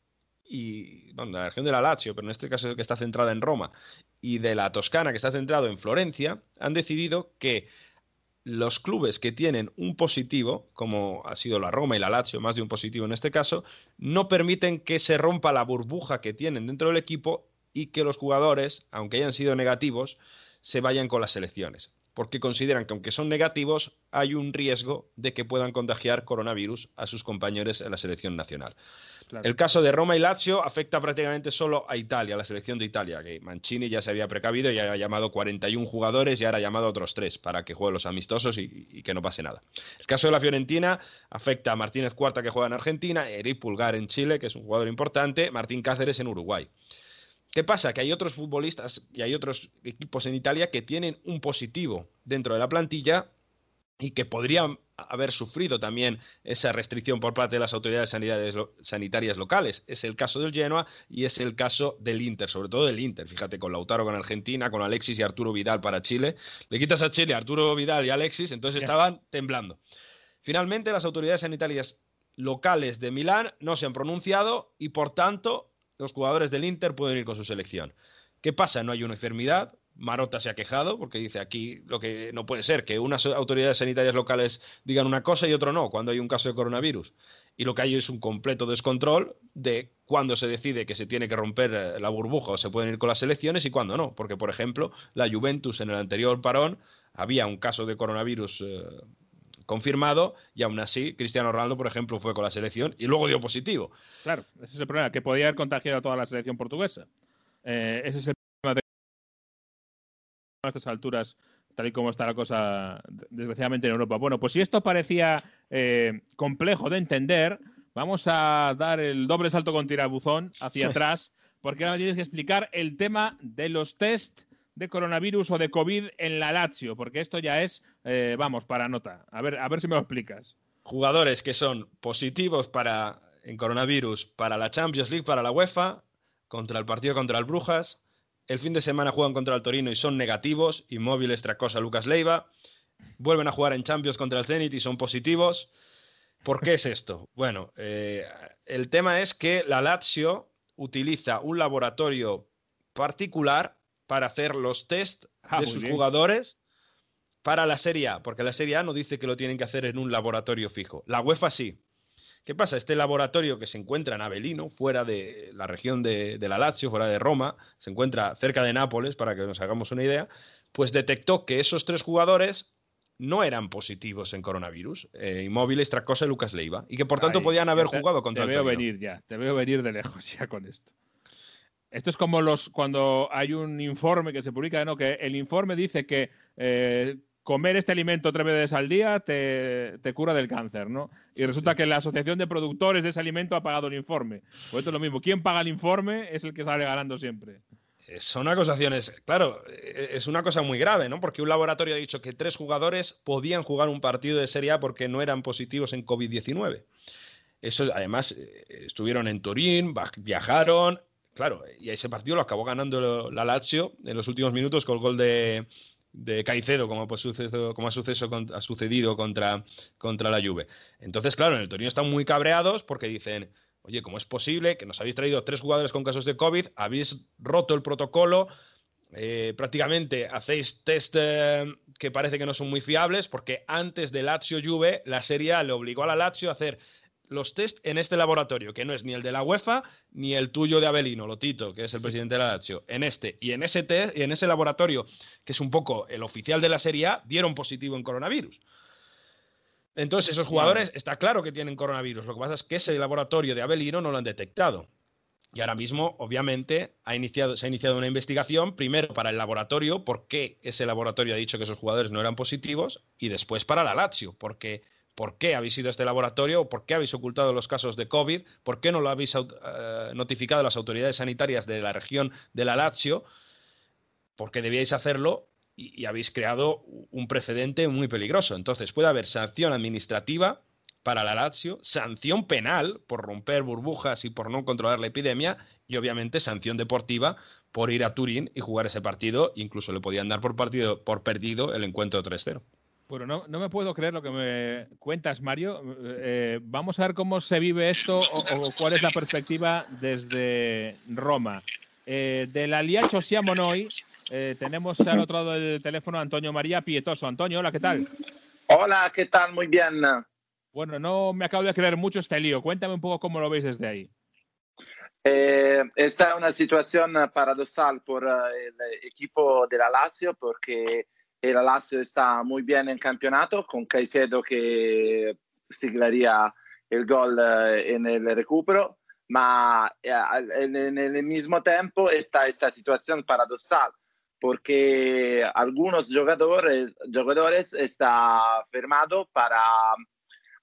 S3: y bueno, la región de la Lazio, pero en este caso es que está centrada en Roma, y de la Toscana, que está centrado en Florencia, han decidido que los clubes que tienen un positivo, como ha sido la Roma y la Lazio, más de un positivo en este caso, no permiten que se rompa la burbuja que tienen dentro del equipo y que los jugadores, aunque hayan sido negativos, se vayan con las selecciones. Porque consideran que aunque son negativos, hay un riesgo de que puedan contagiar coronavirus a sus compañeros en la selección nacional. El caso de Roma y Lazio afecta prácticamente solo a Italia, a la selección de Italia, que Mancini ya se había precavido y ha llamado 41 jugadores y ahora ha llamado a otros tres para que jueguen los amistosos y, que no pase nada. El caso de la Fiorentina afecta a Martínez Cuarta, que juega en Argentina, Eric Pulgar en Chile, que es un jugador importante, Martín Cáceres en Uruguay. ¿Qué pasa? Que hay otros futbolistas y hay otros equipos en Italia que tienen un positivo dentro de la plantilla y que podrían haber sufrido también esa restricción por parte de las autoridades sanitarias, locales. Es el caso del Genoa y es el caso del Inter, sobre todo del Inter. Fíjate, con Lautaro con Argentina, con Alexis y Arturo Vidal para Chile. Le quitas a Chile Arturo Vidal y Alexis, entonces estaban temblando. Finalmente, las autoridades sanitarias locales de Milán no se han pronunciado y, por tanto, los jugadores del Inter pueden ir con su selección. ¿Qué pasa? No hay una enfermedad. Marota se ha quejado porque dice aquí lo que no puede ser que unas autoridades sanitarias locales digan una cosa y otro no cuando hay un caso de coronavirus. Y lo que hay es un completo descontrol de cuándo se decide que se tiene que romper eh, la burbuja o se pueden ir con las elecciones y cuándo no. Porque, por ejemplo, la Juventus en el anterior parón había un caso de coronavirus eh, confirmado y aún así Cristiano Ronaldo, por ejemplo, fue con la selección y luego dio positivo.
S2: Claro, ese es el problema, que podía haber contagiado a toda la selección portuguesa. Eh, ese es el problema de a estas alturas, tal y como está la cosa, desgraciadamente en Europa. Bueno, pues si esto parecía eh, complejo de entender, vamos a dar el doble salto con tirabuzón hacia atrás, porque ahora tienes que explicar el tema de los test de coronavirus o de COVID en la Lazio, porque esto ya es, eh, vamos, para nota. A ver, a ver si me lo explicas.
S3: Jugadores que son positivos para en coronavirus para la Champions League, para la UEFA, contra el partido contra el Brujas. El fin de semana juegan contra el Torino y son negativos. Inmóvil, Tracosa, Lucas Leiva. Vuelven a jugar en Champions contra el Zenit y son positivos. ¿Por qué es esto? Bueno, eh, el tema es que la Lazio utiliza un laboratorio particular para hacer los test ah, de sus jugadores para la Serie A, porque la Serie A no dice que lo tienen que hacer en un laboratorio fijo. La UEFA sí. ¿Qué pasa? Este laboratorio que se encuentra en Avellino, fuera de la región de, la Lazio, fuera de Roma, se encuentra cerca de Nápoles, para que nos hagamos una idea, pues detectó que esos tres jugadores no eran positivos en coronavirus, eh, Inmóviles, Tracosa y Lucas Leiva, y que por tanto podían haber jugado contra
S2: te veo venir ya, te veo venir de lejos ya con esto. Esto es como los cuando hay un informe que se publica, ¿no? Que el informe dice que eh, comer este alimento tres veces al día te, cura del cáncer, ¿no? Y resulta que la asociación de productores de ese alimento ha pagado el informe. Pues esto es lo mismo. Quien paga el informe es el que sale ganando siempre.
S3: Eh, son acusaciones, claro, eh, es una cosa muy grave, ¿no? Porque un laboratorio ha dicho que tres jugadores podían jugar un partido de Serie A porque no eran positivos en COVID-19. Eso, además, estuvieron en Turín, viajaron, Claro, y ese partido lo acabó ganando la Lazio en los últimos minutos con el gol de, Caicedo, como, pues como ha, sucedido contra, la Juve. Entonces, claro, en el Torino están muy cabreados porque dicen, oye, ¿cómo es posible que nos habéis traído tres jugadores con casos de COVID, habéis roto el protocolo, eh, prácticamente hacéis test eh, que parece que no son muy fiables, porque antes de Lazio Juve, la Serie A le obligó a la Lazio a hacer los test en este laboratorio, que no es ni el de la UEFA ni el tuyo de Abelino, Lotito, que es el presidente de la Lazio. En este y en ese test y en ese laboratorio, que es un poco el oficial de la Serie A, dieron positivo en coronavirus. Entonces, esos jugadores está claro que tienen coronavirus. Lo que pasa es que ese laboratorio de Abelino no lo han detectado. Y ahora mismo, obviamente, ha iniciado, se ha iniciado una investigación, primero para el laboratorio, por qué ese laboratorio ha dicho que esos jugadores no eran positivos, y después para la Lazio, porque ¿Por qué habéis ido a este laboratorio? ¿Por qué habéis ocultado los casos de COVID? ¿Por qué no lo habéis eh, notificado a las autoridades sanitarias de la región de la Lazio? Porque debíais hacerlo y, habéis creado un precedente muy peligroso. Entonces puede haber sanción administrativa para la Lazio, sanción penal por romper burbujas y por no controlar la epidemia y obviamente sanción deportiva por ir a Turín y jugar ese partido. Incluso le podían dar por, partido, por perdido el encuentro 3-0.
S2: Bueno, no, no, me puedo creer lo que me cuentas, Mario. Eh, vamos a ver cómo se vive esto o, cuál es la perspectiva desde Roma. Eh, de la Liacho Siamonoi eh, tenemos al otro lado del teléfono a Antonio María Pietoso. Antonio, hola, ¿qué tal?
S9: Hola, ¿qué tal? Muy bien.
S2: Bueno, no me acabo de creer mucho este lío. Cuéntame un poco cómo lo veis desde ahí.
S9: esta es una situación paradoxal por el equipo de la Lazio porque y la Lazio está muy bien en campeonato con Caicedo que siglaría el gol eh, en el recupero, ma eh, en el mismo tiempo está esta situación paradoxal porque algunos jugadores, jugadores está firmado para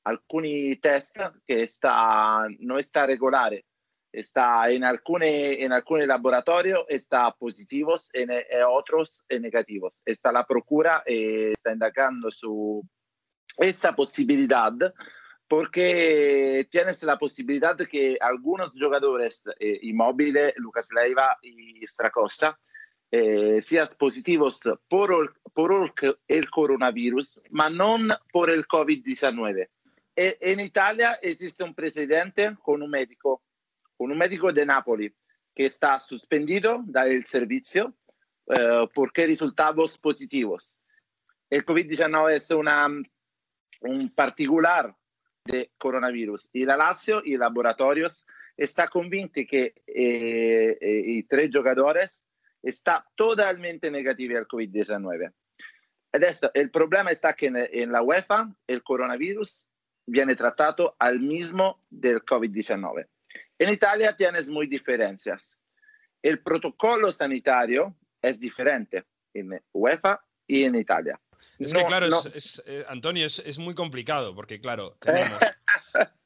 S9: alcuni test che sta, non sta regolare. Está en, alcune, en alcuni laboratorios está positivos en, en otros en negativos. Está la procura e está indagando su esta posibilidad porque tienes la posibilidad que algunos jugadores, eh, Immobile, Lucas Leiva y Stracossa, eh, sean positivos por por el coronavirus, ma non por el COVID-19. E, en Italia esiste un presidente con un médico, con un médico de Napoli, que está suspendido del servicio eh, porque resultados positivos. El COVID-19 es una, un particular de coronavirus y la Lazio y laboratorios está convinti que eh, eh, i tre giocatori está totalmente negativi al COVID-19. Adesso il problema sta che en la UEFA il coronavirus viene trattato al mismo del COVID-19. En Italia tienes muy diferencias. El protocolo sanitario es diferente en UEFA y en Italia.
S3: Es no, que, claro, no. es, es, eh, Antonio, es, es, muy complicado porque, claro, tenemos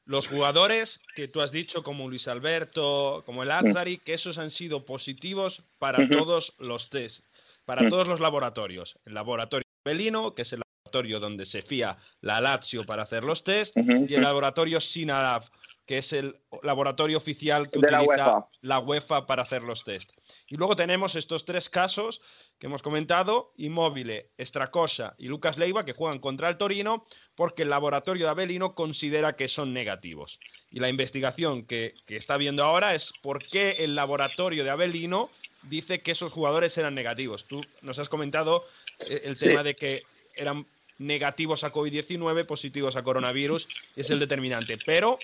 S3: los jugadores que tú has dicho, como Luis Alberto, como el Azzari, que esos han sido positivos para uh -huh. todos los test, para uh -huh. todos los laboratorios. El laboratorio Belino, que es el laboratorio donde se fía la Lazio para hacer los test, uh -huh. y el laboratorio Sinalab, que es el laboratorio oficial que
S9: de
S3: utiliza
S9: la UEFA.
S3: la UEFA para hacer los test. Y luego tenemos estos tres casos que hemos comentado, Immobile, Stracosa y Lucas Leiva, que juegan contra el Torino porque el laboratorio de Avelino considera que son negativos. Y la investigación que, que está viendo ahora es por qué el laboratorio de Avelino dice que esos jugadores eran negativos. Tú nos has comentado eh, el tema
S9: Sí.
S3: de que eran negativos a COVID-19, positivos a coronavirus, es el determinante. Pero,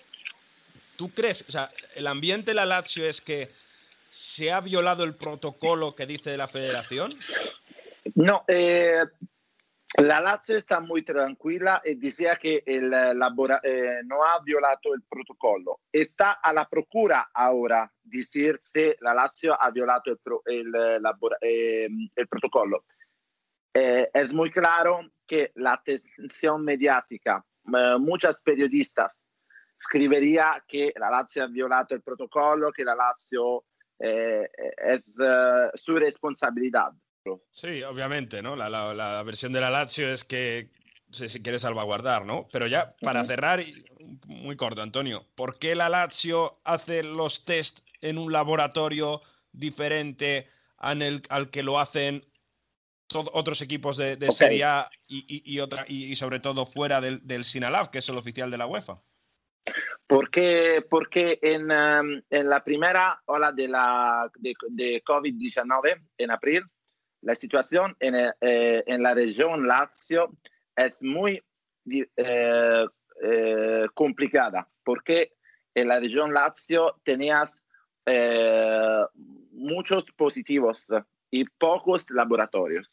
S3: ¿tú crees, o sea, el ambiente de la Lazio es que se ha violado el protocolo que dice la federación?
S9: No, eh, la Lazio muy tranquila y decía que el eh, eh, no ha violado el protocolo. Está a la procura ahora decir si la Lazio ha violado el, pro- el, eh, eh, el protocolo. Eh, la atención mediática, eh, muchos periodistas escribiría que la Lazio ha violado el protocolo, que la Lazio eh, es eh, su responsabilidad.
S3: Sí, obviamente, ¿no? La, la- la versión de la Lazio es que se, se quiere salvaguardar, ¿no? Pero ya, para
S9: Ujú.
S3: cerrar, y muy corto, Antonio, ¿por qué la Lazio hace los test en un laboratorio diferente en el- al que lo hacen to- otros equipos de, de. Serie A y, y- y otra, y, y sobre todo fuera del, del Sinalab, que es el oficial de la UEFA?
S9: Porque, porque en, um, en la primera ola de, la, de, de COVID-19, en abril, la situación en, eh, en la región Lazio es muy eh, eh, complicada, porque en la región Lazio tenías eh, muchos positivos y pocos laboratorios.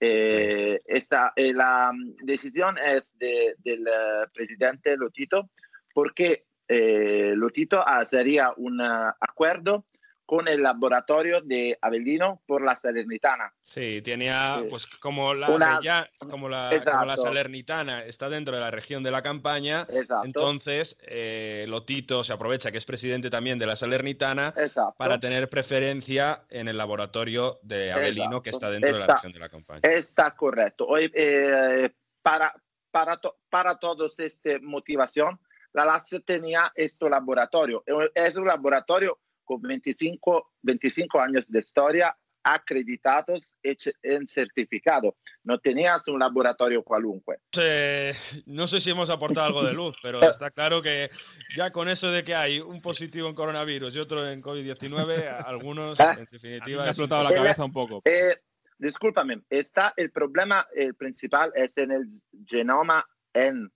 S9: Eh, esta, eh, la mm, decisión es de- del eh, presidente Lotito porque eh, Lotito haría un acuerdo con el laboratorio de Avellino por la Salernitana.
S3: Sí, tenía, pues como la,
S9: Una-
S3: Reggia- como la, como la. Salernitana está dentro de la región de la campaña,
S9: Exacto.
S3: entonces eh, Lotito se aprovecha que es presidente también de la Salernitana
S9: Exacto.
S3: para tener preferencia en el laboratorio de Avelino que
S9: Exacto.
S3: está dentro de la
S9: Está-
S3: región de la campaña.
S9: Está correcto. Hoy, eh, para, para, to- para todos esta motivación, la Lazio tenía este laboratorio. Es un laboratorio con 25, 25 años de historia acreditados en certificado. No tenías un laboratorio cualunque.
S3: Eh, no sé si hemos aportado algo de luz, pero está claro que ya con eso de que hay un positivo en coronavirus y otro en COVID-19, a algunos, en definitiva...
S2: ha explotado la cabeza un poco.
S9: Eh, discúlpame, está el problema el principal es en el genoma N,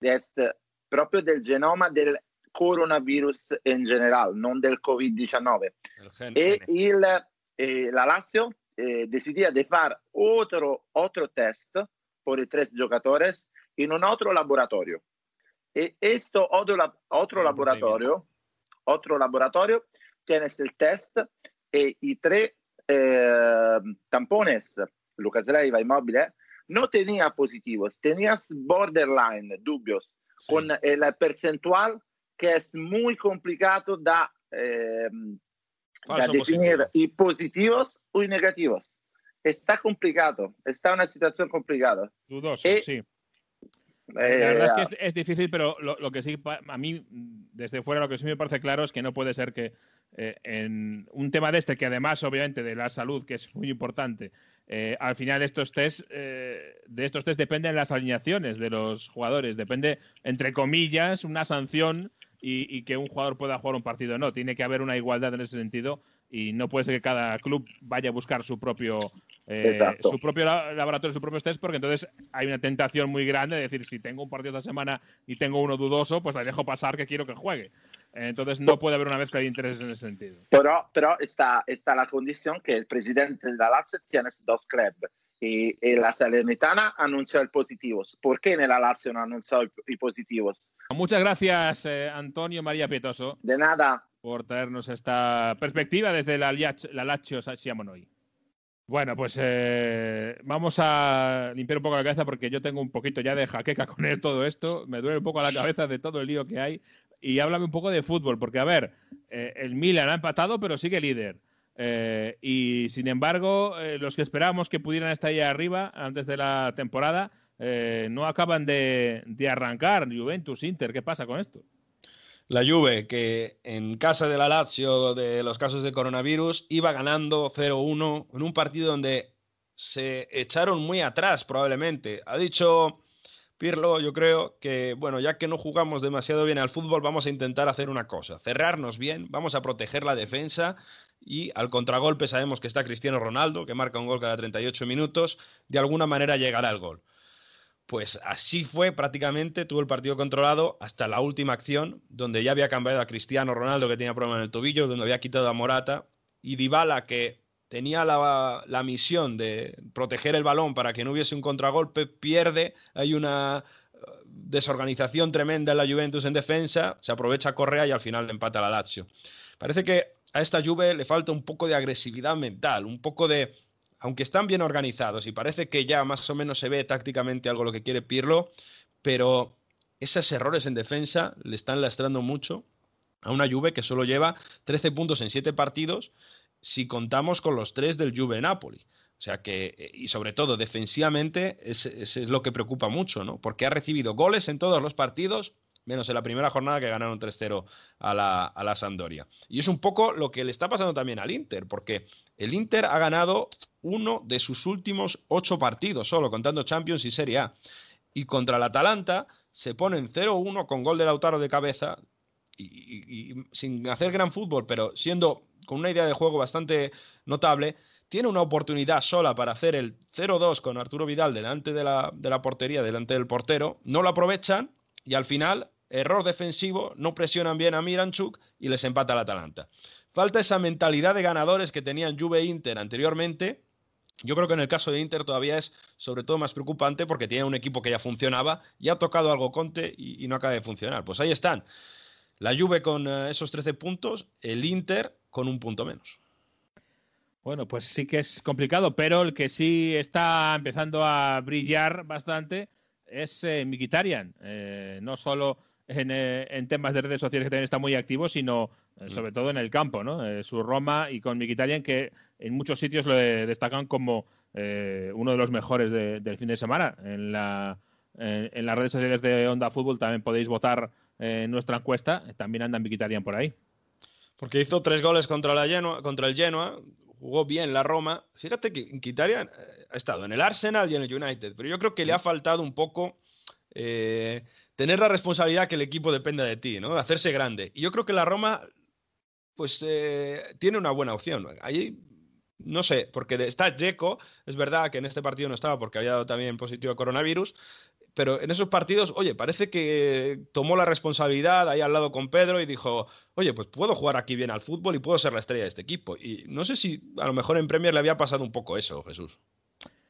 S9: este, proprio del genoma del coronavirus en general, non del Covid-19.
S3: el gen
S9: E il, eh, la Lazio eh, decidía de hacer otro, otro test por tres jugadores en un otro laboratorio. Y esto otro, otro laboratorio, otro laboratorio, tienes el test y, y tres eh, tampones, Lucas Leiva, Inmóvil, no tenía positivos, tenías borderline, dubios, con el percentual que es muy complicado de, eh, de definir y positivos o negativos. Está complicado, está una situación complicada.
S2: Dudoso, y, sí. La verdad es que es, es difícil, pero lo, lo, que sí, a mí, desde fuera, lo que sí me parece claro es que no puede ser que eh, en un tema de este, que además, obviamente, de la salud, que es muy importante, eh, al final estos test, eh, de estos test dependen las alineaciones de los jugadores, depende, entre comillas, una sanción y, y, que un jugador pueda jugar un partido. No, tiene que haber una igualdad en ese sentido y no puede ser que cada club vaya a buscar su propio, eh, su propio laboratorio, sus propios test, porque entonces hay una tentación muy grande de decir, si tengo un partido esta semana y tengo uno dudoso, pues le dejo pasar que quiero que juegue. Entonces no puede haber una mezcla de intereses en ese sentido.
S9: Pero, pero está, está la condición que el presidente de la Lazio tiene dos clubes y, y, la Salernitana anunció el positivos. ¿Por qué en la Lazio no anunció i positivos?
S2: Muchas gracias, eh, Antonio María Pietoso.
S9: De nada.
S2: Por traernos esta perspectiva desde la, la Lazio Siamonoi. Bueno, pues eh, vamos a limpiar un poco la cabeza porque yo tengo un poquito ya de jaqueca con él, todo esto. Me duele un poco la cabeza de todo el lío que hay. Y háblame un poco de fútbol, porque a ver, eh, el Milan ha empatado, pero sigue líder. Eh, y sin embargo, eh, los que esperábamos que pudieran estar ahí arriba antes de la temporada no acaban de, de, arrancar. Juventus, Inter, ¿qué pasa con esto?
S3: La Juve, que en casa de la Lazio de los casos de coronavirus, iba ganando 0-1 en un partido donde se echaron muy atrás probablemente. Ha dicho Pirlo, yo creo que, bueno, ya que no jugamos demasiado bien al fútbol, vamos a intentar hacer una cosa, cerrarnos bien, vamos a proteger la defensa y al contragolpe sabemos que está Cristiano Ronaldo, que marca un gol cada 38 minutos, de alguna manera llegará el gol. Pues así fue prácticamente, tuvo el partido controlado hasta la última acción, donde ya había cambiado a Cristiano Ronaldo, que tenía problema en el tobillo, donde había quitado a Morata, y Dybala, que tenía la, la misión de proteger el balón para que no hubiese un contragolpe, pierde, hay una eh, desorganización tremenda en la Juventus en defensa, se aprovecha Correa y al final le empata la Lazio. Parece que a esta Juve le falta un poco de agresividad mental, un poco de, aunque están bien organizados y parece que ya más o menos se ve tácticamente algo lo que quiere Pirlo, pero esos errores en defensa le están lastrando mucho a una Juve que solo lleva 13 puntos en 7 partidos si contamos con los 3 del Juve Napoli. O sea que, y sobre todo defensivamente, es, es, lo que preocupa mucho, ¿no? Porque ha recibido goles en todos los partidos, menos en la primera jornada que ganaron 3-0 a la, a la. Y es un poco lo que le está pasando también al Inter, porque el Inter ha ganado uno de sus últimos ocho partidos, solo contando Champions y Serie A. Y contra el Atalanta se ponen 0-1 con gol de Lautaro de cabeza y, sin hacer gran fútbol, pero siendo con una idea de juego bastante notable, tiene una oportunidad sola para hacer el 0-2 con Arturo Vidal delante de la, de la portería, delante del portero, no lo aprovechan y al final error defensivo, no presionan bien a Miranchuk y les empata el Atalanta. Falta esa mentalidad de ganadores que tenían Juve Inter anteriormente. Yo creo que en el caso de Inter todavía es sobre todo más preocupante porque tiene un equipo que ya funcionaba, ya ha tocado algo Conte y, y no acaba de funcionar. Pues ahí están. La Juve con uh, esos 13 puntos, el Inter con un punto menos.
S2: Bueno, pues sí que es complicado, pero el que sí está empezando a brillar bastante es eh. Eh, no solo en, eh, en, temas de redes sociales que también está muy activo, sino eh, sobre todo en el campo, ¿no? Eh, su Roma y con Mkhitaryan que en muchos sitios lo destacan como uno de los mejores de, del fin de semana. En, la, en, las redes sociales de Onda Fútbol también podéis votar en nuestra encuesta. También anda Mkhitaryan por ahí.
S3: Porque hizo tres goles contra, la Genoa, contra el Genoa, jugó bien la Roma. Fíjate que Mkhitaryan ha estado en el Arsenal y en el United, pero yo creo que le ha faltado un poco eh, tener la responsabilidad que el equipo dependa de ti, ¿no? Hacerse grande. Y yo creo que la Roma, pues, eh, tiene una buena opción. Ahí, no sé, porque está Jeco, es verdad que en este partido no estaba porque había dado también positivo a coronavirus, pero en esos partidos, oye, parece que tomó la responsabilidad ahí al lado con Pedro y dijo, oye, pues puedo jugar aquí bien al fútbol y puedo ser la estrella de este equipo. Y no sé si a lo mejor en Premier le había pasado un poco eso, Jesús.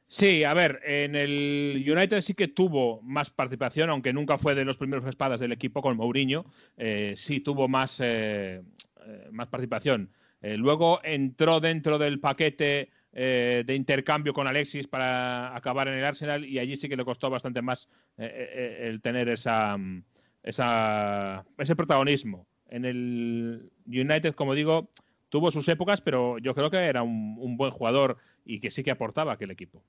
S2: Sí, a ver, en el United sí que tuvo más participación, aunque nunca fue de los primeros espadas del equipo con Mourinho, eh, sí tuvo más, eh, eh, más participación. luego entró dentro del paquete de intercambio con Alexis para acabar en el Arsenal y allí sí que le costó bastante más el tener esa, esa, ese protagonismo. En el United, como digo, tuvo sus épocas, pero yo creo que era un, buen jugador y que sí que aportaba a aquel equipo.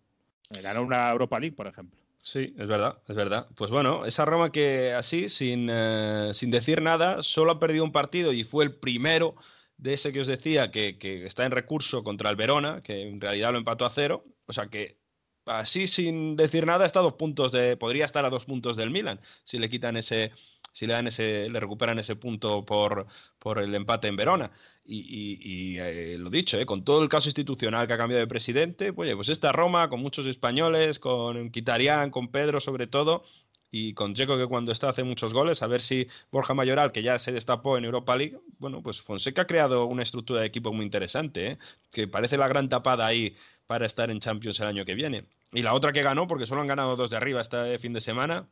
S2: Ganó una Europa League, por ejemplo.
S3: Sí, es verdad, es verdad. Pues bueno, esa Roma que así, sin, eh, sin decir nada, solo ha perdido un partido y fue el primero de ese que os decía que, que, está en recurso contra el Verona, que en realidad lo empató a cero. O sea que así, sin decir nada, está a dos puntos de. podría estar a dos puntos del Milan, si le quitan ese. Si le dan ese, le recuperan ese punto por, por el empate en Verona. Y, eh, lo dicho, eh, con todo el caso institucional que ha cambiado de presidente, pues, pues esta Roma, con muchos españoles, con Quitarián, con Pedro sobre todo, y con Checo que cuando está hace muchos goles, a ver si Borja Mayoral, que ya se destapó en Europa League, bueno, pues Fonseca ha creado una estructura de equipo muy interesante, ¿eh? que parece la gran tapada ahí para estar en Champions el año que viene. Y la otra que ganó, porque solo han ganado dos de arriba este fin de semana,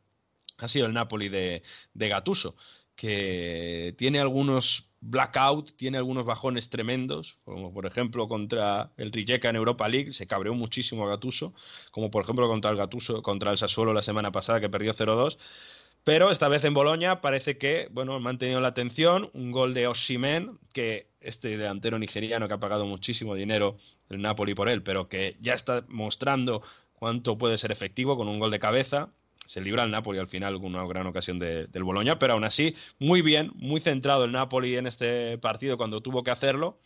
S3: ha sido el Napoli de, de Gatuso, que tiene algunos blackout, tiene algunos bajones tremendos, como por ejemplo contra el Rijeka en Europa League, se cabreó muchísimo a Gatuso, como por ejemplo contra el Gatuso, contra el Sassuolo la semana pasada que perdió 0-2. Pero esta vez en Boloña parece que, bueno, han mantenido la atención. Un gol de Oshimen, que este delantero nigeriano que ha pagado muchísimo dinero el Napoli por él, pero que ya está mostrando cuánto puede ser efectivo con un gol de cabeza se libra el Napoli al final con una gran ocasión del Boloña, pero aún así, muy bien, muy centrado el Napoli en este partido cuando tuvo que hacerlo.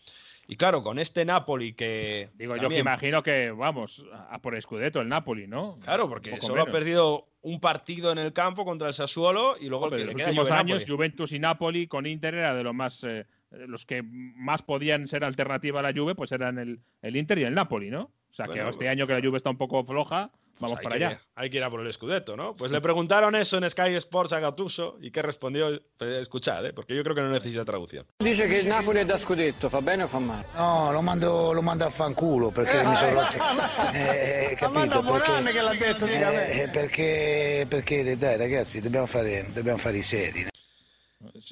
S3: Y claro, con este Napoli que.
S2: Digo, yo me imagino que, vamos, a por Scudetto el Napoli, ¿no?
S3: Claro, porque solo ha perdido un partido en el campo contra el Sassuolo y luego el que
S2: los últimos años, Juventus y Napoli con Inter era de lo más. Eh, los que más podían ser alternativa a la Juve, pues eran el, el Inter y el Napoli, ¿no? O sea, que este año que la Juve está un poco floja, Vamos para allá.
S3: hay que ir a por el Scudetto, ¿no? Pues le preguntaron eso en Sky Sports a Gattuso y qué respondió, escuchad, ¿eh? porque yo creo que no necesita traducción.
S10: Dice que el Napoli è da Scudetto, fa bene o fa male?
S11: No, lo mando, lo mando a fanculo perché mi sono rotto. Eh, eh, capito? Perché, che l'ha detto, eh, perché, perché, dai ragazzi, dobbiamo fare, dobbiamo fare i seri.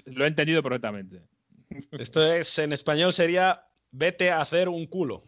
S2: Lo he entendido perfectamente.
S3: Esto es, en español sería, vete a hacer un culo.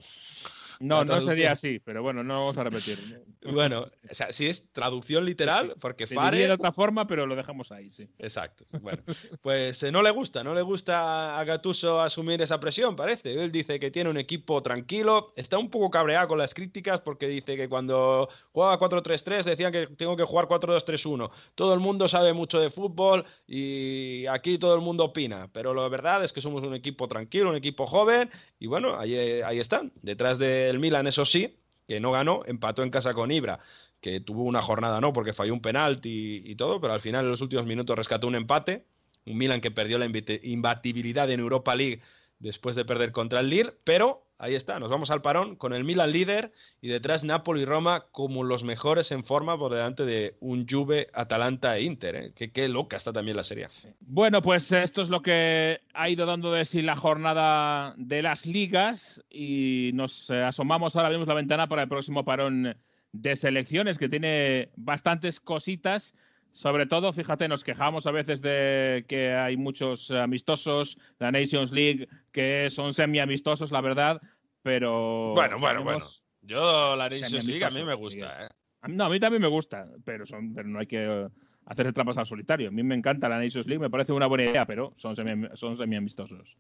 S2: No, no sería así, pero bueno, no vamos a repetir.
S3: bueno, o sea, si es traducción literal, porque
S2: Se Fare... de otra forma, pero lo dejamos ahí, sí.
S3: Exacto. Bueno, pues eh, no le gusta, no le gusta a Gatuso asumir esa presión, parece. Él dice que tiene un equipo tranquilo, está un poco cabreado con las críticas porque dice que cuando jugaba 4-3-3 decían que tengo que jugar 4-2-3-1. Todo el mundo sabe mucho de fútbol y aquí todo el mundo opina, pero la verdad es que somos un equipo tranquilo, un equipo joven y bueno, ahí, ahí están, detrás de el Milan, eso sí, que no ganó, empató en casa con Ibra, que tuvo una jornada no, porque falló un penalti y, todo, pero al final en los últimos minutos rescató un empate. Un Milan que perdió la imbatibilidad en Europa League después de perder contra el Lille, pero ahí está, nos vamos al parón con el Milan líder y detrás Napoli y Roma como los mejores en forma por delante de un Juve, Atalanta e Inter. ¿eh? Qué, loca está también la serie.
S2: Bueno, pues esto es lo que ha ido dando de sí la jornada de las ligas y nos eh, asomamos ahora, vemos la ventana para el próximo parón de selecciones que tiene bastantes cositas. Sobre todo, fíjate, nos quejamos a veces de que hay muchos amistosos, la Nations League, que son semi-amistosos, la verdad, pero...
S3: Bueno, bueno, bueno. Yo la Nations League a mí me gusta, ¿eh?
S2: No, a mí también me gusta, pero, son, pero no hay que hacerse trampas al solitario. A mí me encanta la Nations League, me parece una buena idea, pero son semi-amistosos.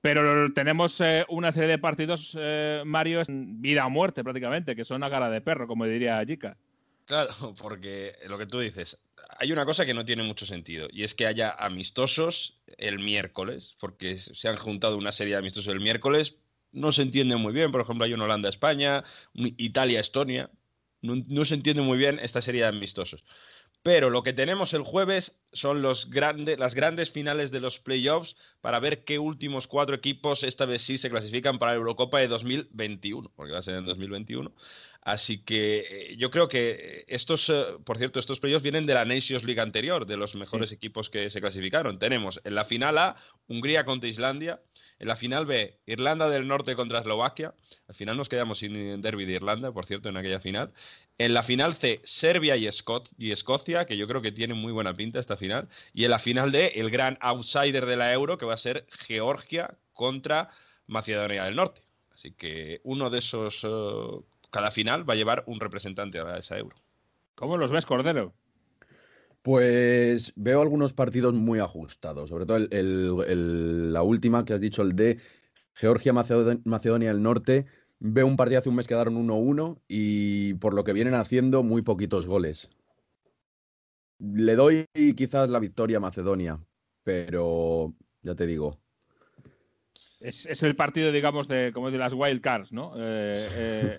S2: pero tenemos eh, una serie de partidos, eh, Mario, vida o muerte prácticamente, que son a cara de perro, como diría Jika.
S3: Claro, porque lo que tú dices, hay una cosa que no tiene mucho sentido y es que haya amistosos el miércoles, porque se han juntado una serie de amistosos el miércoles, no se entiende muy bien, por ejemplo hay un Holanda-España, Italia-Estonia, no, se entiende muy bien esta serie de amistosos. Pero lo que tenemos el jueves son los las grandes finales de los playoffs para ver qué últimos cuatro equipos esta vez sí se clasifican para la Eurocopa de 2021, porque va a ser en 2021. Así que eh, yo creo que estos, eh, por cierto, estos playoffs vienen de la Nations League anterior, de los mejores equipos que se clasificaron. Tenemos en la final A, Hungría contra Islandia, en la final B, Irlanda del Norte contra Eslovaquia. Al final nos quedamos sin derby de Irlanda, por cierto, en aquella final. En la final C, Serbia y, y Escocia, que yo creo que tienen muy buena pinta esta final. Y en la final D, el gran outsider de la Euro, que va a ser Georgia contra Macedonia del Norte. Así que uno de esos eh, cada final va a llevar un representante a esa euro.
S2: ¿Cómo los ves, Cordero?
S5: Pues veo algunos partidos muy ajustados, sobre todo la última que has dicho, el de Georgia, Macedonia del Norte. Veo un partido hace un mes que daron 1-1 y por lo que vienen haciendo, muy poquitos goles. Le doy quizás la victoria a Macedonia, pero ya te digo,
S2: es, el partido, digamos, de como de las wild cards, ¿no? Eh,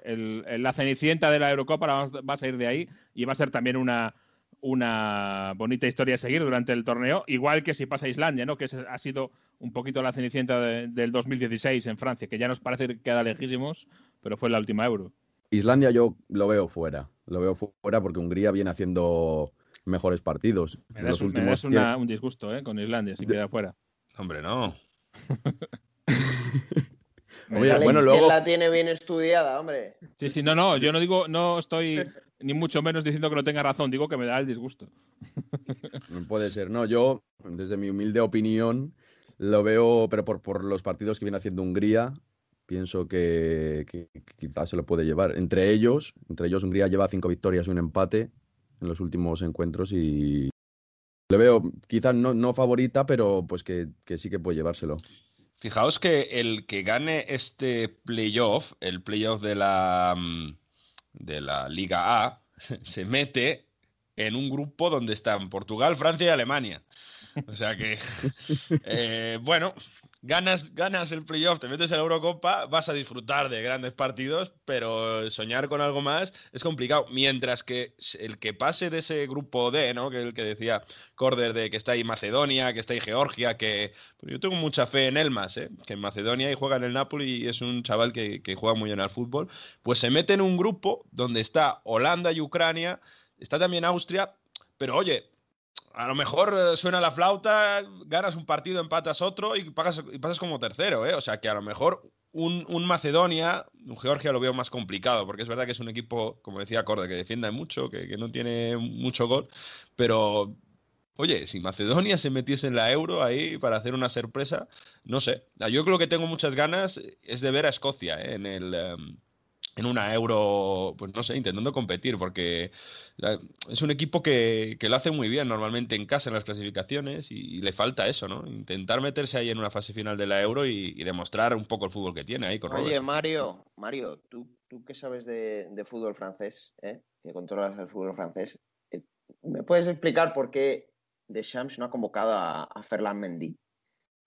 S2: eh, la cenicienta de la Eurocopa va a salir de ahí y va a ser también una, una bonita historia a seguir durante el torneo, igual que si pasa a Islandia, ¿no? Que ha sido un poquito la cenicienta del 2016 en Francia, que ya nos parece que queda lejísimos, pero fue la última Euro.
S5: Islandia yo lo veo fuera, lo veo fuera porque Hungría viene haciendo mejores partidos.
S2: Me das, últimos un disgusto, ¿eh? Con Islandia, si queda fuera.
S3: Hombre, no.
S4: bueno, luego... la tiene bien estudiada, hombre.
S2: Sí, sí, no, no, yo no digo, no estoy ni mucho menos diciendo que no tenga razón, digo que me da el disgusto.
S5: No puede ser, no, yo, desde mi humilde opinión, lo veo, pero por, por los partidos que viene haciendo Hungría, pienso que, quizás se lo puede llevar. Entre ellos, entre ellos Hungría lleva cinco victorias y un empate en los últimos encuentros y le veo quizás no, no favorita, pero pues que, que sí que puede llevárselo.
S3: Fijaos que el que gane este playoff, el playoff de la, mm, de la Liga A, se mete en un grupo donde están Portugal, Francia y Alemania. O sea que, eh, bueno, ganas, ganas el playoff, te metes en la Eurocopa, vas a disfrutar de grandes partidos, pero soñar con algo más es complicado. Mientras que el que pase de ese grupo D, ¿no? Que el que decía Corder de que está ahí Macedonia, que está ahí Georgia, que pues yo tengo mucha fe en Elmas, ¿eh? que en Macedonia y juega en el Napoli y es un chaval que, que juega muy bien al fútbol, pues se mete en un grupo donde está Holanda y Ucrania, está también Austria, pero oye, a lo mejor eh, suena la flauta, ganas un partido, empatas otro y, y pasas como tercero, ¿eh? O sea que a lo mejor un, Macedonia, un Georgia lo veo más complicado, porque es verdad que es un equipo, como decía Corda, que defiende mucho, que, no tiene mucho gol, pero Oye, si Macedonia se metiese en la euro ahí para hacer una sorpresa, no sé. Yo creo que tengo muchas ganas es de ver a Escocia ¿eh? en el, em, en una euro, pues no sé, intentando competir, porque es un equipo que, lo hace muy bien normalmente en casa en las clasificaciones y, le falta eso, ¿no? Intentar meterse ahí en una fase final de la euro y, demostrar un poco el fútbol que tiene ahí con
S4: Oye, Mario, Mario, tú, tú que sabes de, fútbol francés, ¿eh? que controlas el fútbol francés, eh, ¿me puedes explicar por qué Deschamps no ha convocado a, a Ferland Mendy?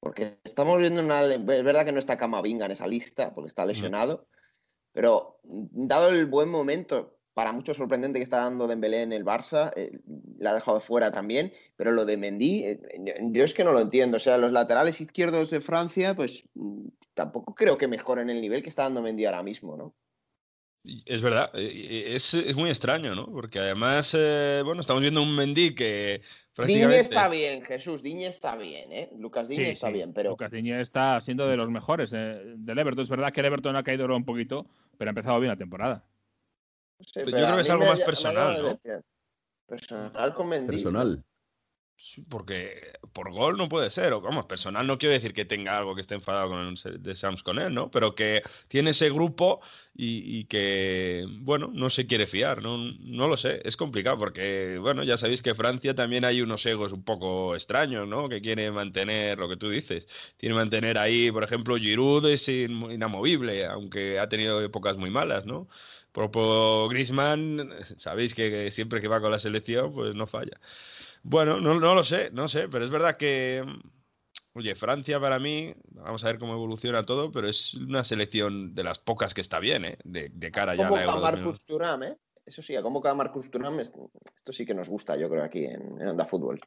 S4: Porque estamos viendo una. Es verdad que no está Camavinga en esa lista, porque está lesionado. Pero dado el buen momento, para muchos sorprendente que está dando Dembélé en el Barça, eh, la ha dejado fuera también, pero lo de Mendy, eh, yo es que no lo entiendo. O sea, los laterales izquierdos de Francia, pues mm, tampoco creo que mejoren el nivel que está dando Mendy ahora mismo, ¿no?
S3: Es verdad, eh, es, muy extraño, ¿no? Porque además, bueno, estamos viendo un Mendy que
S4: Diñe está bien, Jesús, Diñe está bien, ¿eh? Lucas Diñe está bien, pero...
S2: Lucas Diñe está siendo de los mejores del Everton. Es verdad que el Everton ha caído un poquito, pero ha empezado bien la temporada.
S3: yo creo que es algo más personal, ¿no?
S4: Personal con Mendy.
S5: Personal
S3: porque por gol no puede ser, o vamos, personal no quiero decir que tenga algo que esté enfadado con el, de Sams con él, ¿no? Pero que tiene ese grupo y, que, bueno, no se quiere fiar, ¿no? no lo sé, es complicado porque, bueno, ya sabéis que Francia también hay unos egos un poco extraños, ¿no? Que quiere mantener lo que tú dices, tiene mantener ahí, por ejemplo, Giroud es inamovible, aunque ha tenido épocas muy malas, ¿no? Por, Griezmann, sabéis que siempre que va con la selección, pues no falla. Bueno, no, lo sé, no sé, pero es verdad que, oye, Francia para mí, vamos a ver cómo evoluciona todo, pero es una selección de las pocas que está bien, ¿eh? De, cara ya a la
S4: Marcus Thuram, ¿eh? eso sí, ha convocado a Marcus Thuram. Esto sí que nos gusta, yo creo, aquí en, en Onda Fútbol.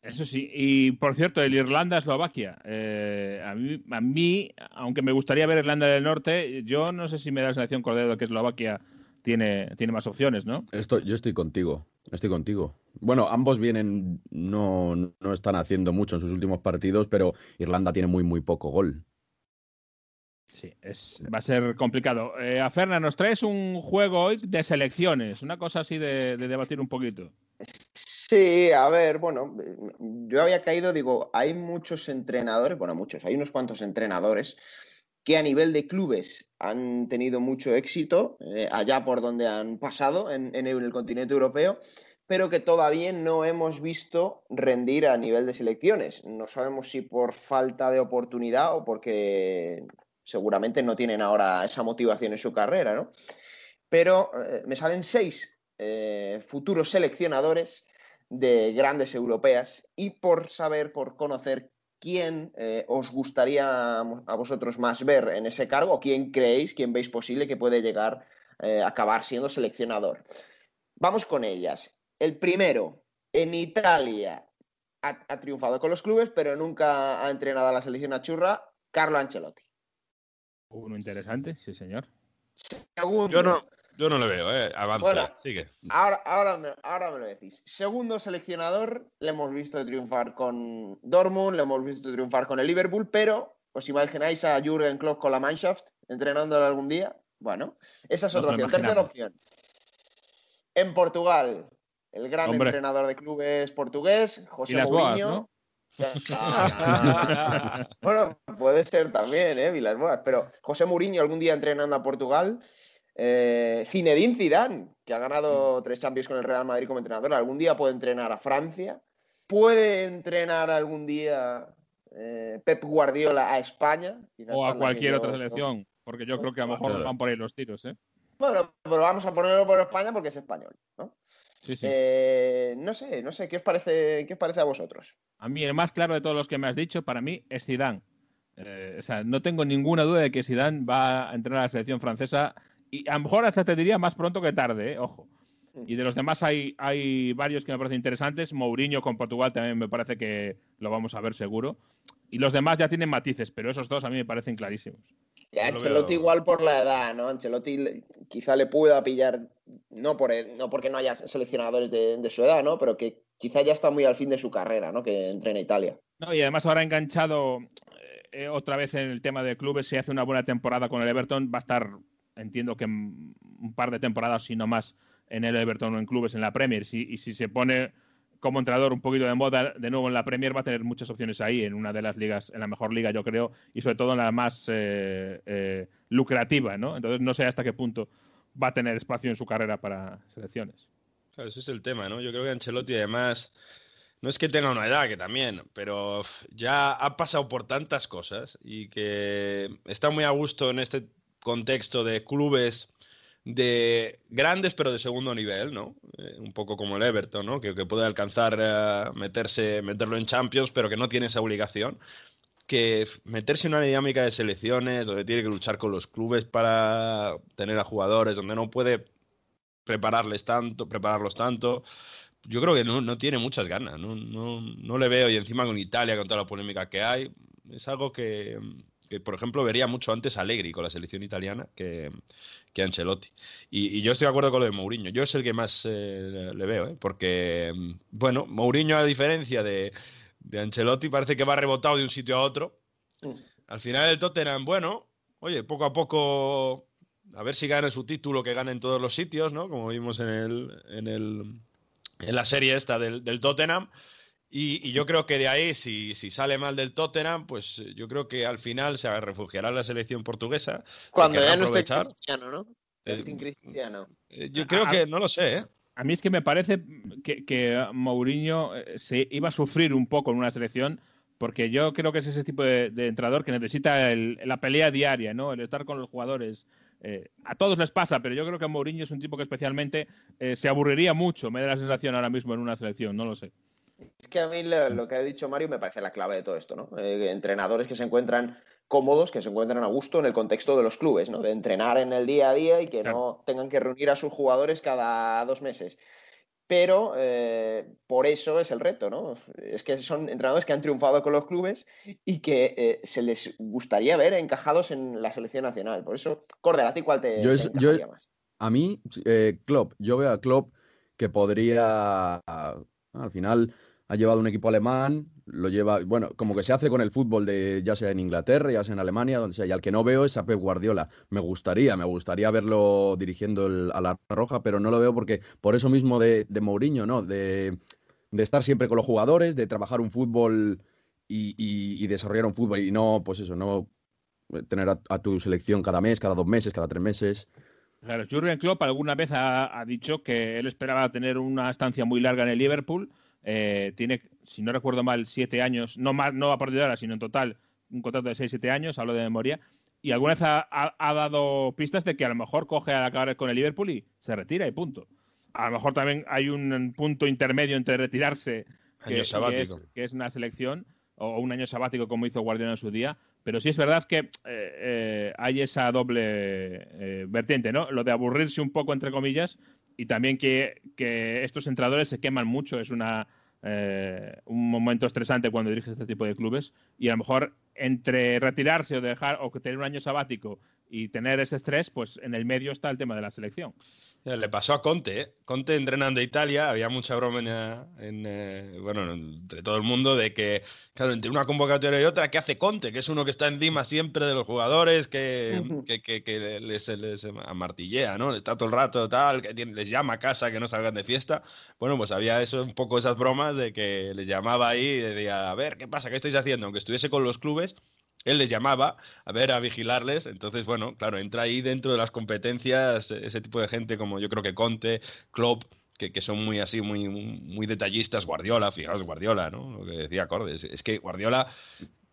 S2: Eso sí, y por cierto, el Irlanda-Eslovaquia. Eh, a, mí, a mí, aunque me gustaría ver Irlanda del Norte, yo no sé si me da la sensación, Cordero, que Eslovaquia tiene, tiene más opciones, ¿no?
S5: Esto, yo estoy contigo, estoy contigo. Bueno, ambos vienen, no, no están haciendo mucho en sus últimos partidos, pero Irlanda tiene muy, muy poco gol.
S2: Sí, es, va a ser complicado. Eh, a Ferna, nos traes un juego hoy de selecciones, una cosa así de, de debatir un poquito.
S4: Sí, a ver, bueno, yo había caído, digo, hay muchos entrenadores, bueno, muchos, hay unos cuantos entrenadores que a nivel de clubes han tenido mucho éxito eh, allá por donde han pasado en, el continente europeo, pero que todavía no hemos visto rendir a nivel de selecciones. No sabemos si por falta de oportunidad o porque seguramente no tienen ahora esa motivación en su carrera, ¿no? Pero eh, me salen seis eh, futuros seleccionadores de grandes europeas y por saber, por conocer quién eh, os gustaría a vosotros más ver en ese cargo, quién creéis, quién veis posible que puede llegar eh, a acabar siendo seleccionador. Vamos con ellas. El primero, en Italia, ha, ha, triunfado con los clubes, pero nunca ha entrenado a la selección achurra, Carlo Ancelotti.
S2: Uno interesante, sí, señor.
S4: Segundo,
S3: Yo no, yo no le veo, ¿eh? Avanza,
S4: Bueno,
S3: sigue.
S4: Ahora, ahora, me, ahora me lo decís. Segundo seleccionador, le hemos visto triunfar con Dortmund, le hemos visto triunfar con el Liverpool, pero ¿os imagináis a Jürgen Klopp con la Mannschaft entrenándolo algún día? Bueno, esa es otra opción. Tercera opción. En Portugal, el gran
S2: Hombre.
S4: entrenador de clubes portugués, José
S2: boas,
S4: Mourinho.
S2: ¿no?
S4: Bueno, puede ser también, ¿eh? Vilas Boas. Pero José Mourinho algún día entrenando a Portugal. Eh, Zinedine Zidane, que ha ganado tres Champions con el Real Madrid como entrenador, algún día puede entrenar a Francia. Puede entrenar algún día eh, Pep Guardiola a España.
S2: O a cualquier otra selección, porque yo creo que a lo mejor
S5: Claro.
S2: van por ahí los tiros, ¿eh?
S4: Bueno, pero vamos a ponerlo por España porque es español, ¿no?
S2: Sí, sí.
S4: Eh, no sé, no sé, ¿qué os parece, qué os parece a vosotros?
S2: A mí el más claro de todos los que me has dicho, para mí, es Zidane. Eh, o sea, no tengo ninguna duda de que Zidane va a entrenar a la selección francesa y a lo mejor hasta te diría más pronto que tarde, ¿eh? ojo. Y de los demás hay, hay varios que me parecen interesantes. Mourinho con Portugal también me parece que lo vamos a ver seguro. Y los demás ya tienen matices, pero esos dos a mí me parecen clarísimos.
S4: Que a
S2: Yo lo
S4: Ancelotti
S2: veo-
S4: igual por la edad, ¿no? Ancelotti quizá le pueda pillar, no, por el- no porque no haya seleccionadores de, de su edad, ¿no? Pero que quizá ya está muy al fin de su carrera, ¿no? Que entrena Italia.
S2: No, y además ahora enganchado eh, otra vez en el tema de clubes, si hace una buena temporada con el Everton, va a estar, entiendo que un par de temporadas, si no más, en el Everton o en clubes en la Premier. Y si se pone como entrenador un poquito de moda de nuevo en la Premier, va a tener muchas opciones ahí, en una de las ligas, en la mejor liga, yo creo, y sobre todo en la más eh, eh, lucrativa, ¿no? Entonces no sé hasta qué punto va a tener espacio en su carrera para selecciones.
S3: Claro, ese es el tema, ¿no? Yo creo que Ancelotti además no es que tenga una edad, que también, pero ya ha pasado por tantas cosas y que está muy a gusto en este contexto de clubes de grandes pero de segundo nivel, ¿no? Eh, un poco como el Everton, ¿no? Que, que puede alcanzar eh, meterse, meterlo en Champions, pero que no tiene esa obligación. Que meterse en una dinámica de selecciones donde tiene que luchar con los clubes para tener a jugadores, donde no puede prepararles tanto, prepararlos tanto. Yo creo que no, no tiene muchas ganas, no, no, no le veo. Y encima con Italia, con toda la polémica que hay, es algo que, que, por ejemplo, vería mucho antes a Allegri con la selección italiana que, que Ancelotti. Y, y yo estoy de acuerdo con lo de Mourinho. Yo es el que más eh, le veo, ¿eh? porque, mm, bueno, Mourinho, a diferencia de, de Ancelotti, parece que va rebotado de un sitio a otro. Al final el Tottenham, bueno, oye, poco a poco, a ver si gana su título, que gana en todos los sitios, ¿no? Como vimos en el, en el, en la serie esta del, del Tottenham. Y, y yo creo que de ahí, si, si sale mal del Tottenham, pues eh, yo creo que al final se refugiará la selección portuguesa.
S4: Cuando ya no esté. Cristiano, ¿no?
S3: Eh,
S4: Sin Cristiano.
S3: Eh, Yo creo
S2: A-
S3: que, no lo sé, ¿eh?
S2: A mí es que me parece que, que Mourinho eh, se iba a sufrir un poco en una selección, porque yo creo que es ese tipo de, de entrenador que necesita el- la pelea diaria, ¿no? El estar con los jugadores. Eh, a todos les pasa, pero yo creo que Mourinho es un tipo que especialmente eh, se aburriría mucho, me da la sensación ahora mismo en una selección, no lo sé.
S4: Es que a mí lo, que ha dicho Mario me parece la clave de todo esto, ¿no? Eh, entrenadores que se encuentran cómodos, que se encuentran a gusto en el contexto de los clubes, ¿no? De entrenar en el día a día y que claro. no tengan que reunir a sus jugadores cada dos meses. Pero eh, por eso es el reto, ¿no? Es que son entrenadores que han triunfado con los clubes y que eh, se les gustaría ver encajados en la selección nacional. Por eso, Cordel, ¿a ti cuál te,
S5: yo
S4: es,
S5: te yo, más?
S4: a
S5: mí, eh, Klopp, yo veo a Klopp que podría, al final, ha llevado un equipo alemán, lo lleva, bueno, como que se hace con el fútbol de ya sea en Inglaterra, ya sea en Alemania, donde sea, y al que no veo es a Pep Guardiola. Me gustaría, me gustaría verlo dirigiendo el, a la Roja, pero no lo veo porque por eso mismo de, de Mourinho, ¿no? De, de, estar siempre con los jugadores, de trabajar un fútbol y, y, desarrollar un fútbol y no, pues eso, no tener a, a tu selección cada mes, cada dos meses, cada tres meses.
S2: Claro, Jurgen Klopp alguna vez ha, ha, dicho que él esperaba tener una estancia muy larga en el Liverpool. Eh, tiene, si no recuerdo mal, siete años, no, más, no a partir de ahora, sino en total un contrato de seis, siete años, hablo de memoria. Y alguna vez ha, ha, ha, dado pistas de que a lo mejor coge a acabar con el Liverpool y se retira y punto. A lo mejor también hay un punto intermedio entre retirarse, que, que, es, que es una selección, o un año sabático como hizo Guardiola en su día, pero sí es verdad que eh, eh, hay esa doble eh, vertiente, ¿no? Lo de aburrirse un poco, entre comillas, y también que, que estos entrenadores se queman mucho, es una, eh, un momento estresante cuando diriges este tipo de clubes, y a lo mejor entre retirarse o dejar o tener un año sabático y tener ese estrés, pues en el medio está el tema de la selección.
S3: Le pasó a Conte, ¿eh? Conte entrenando Italia, había mucha broma en, eh, bueno, entre todo el mundo de que, claro, entre una convocatoria y otra, ¿qué hace Conte? Que es uno que está encima siempre de los jugadores, que, que, que, que les, les, amartillea, ¿no? Está todo el rato, tal, que les llama a casa que no salgan de fiesta. Bueno, pues había eso, un poco esas bromas de que les llamaba ahí y decía, a ver, ¿qué pasa? ¿Qué estáis haciendo? Aunque estuviese con los clubes, él les llamaba a ver, a vigilarles. Entonces, bueno, claro, entra ahí dentro de las competencias ese tipo de gente como yo creo que Conte, Klopp, que, que son muy así, muy, muy detallistas. Guardiola, fijaos, Guardiola, ¿no? Lo que decía Cordes. Es que Guardiola,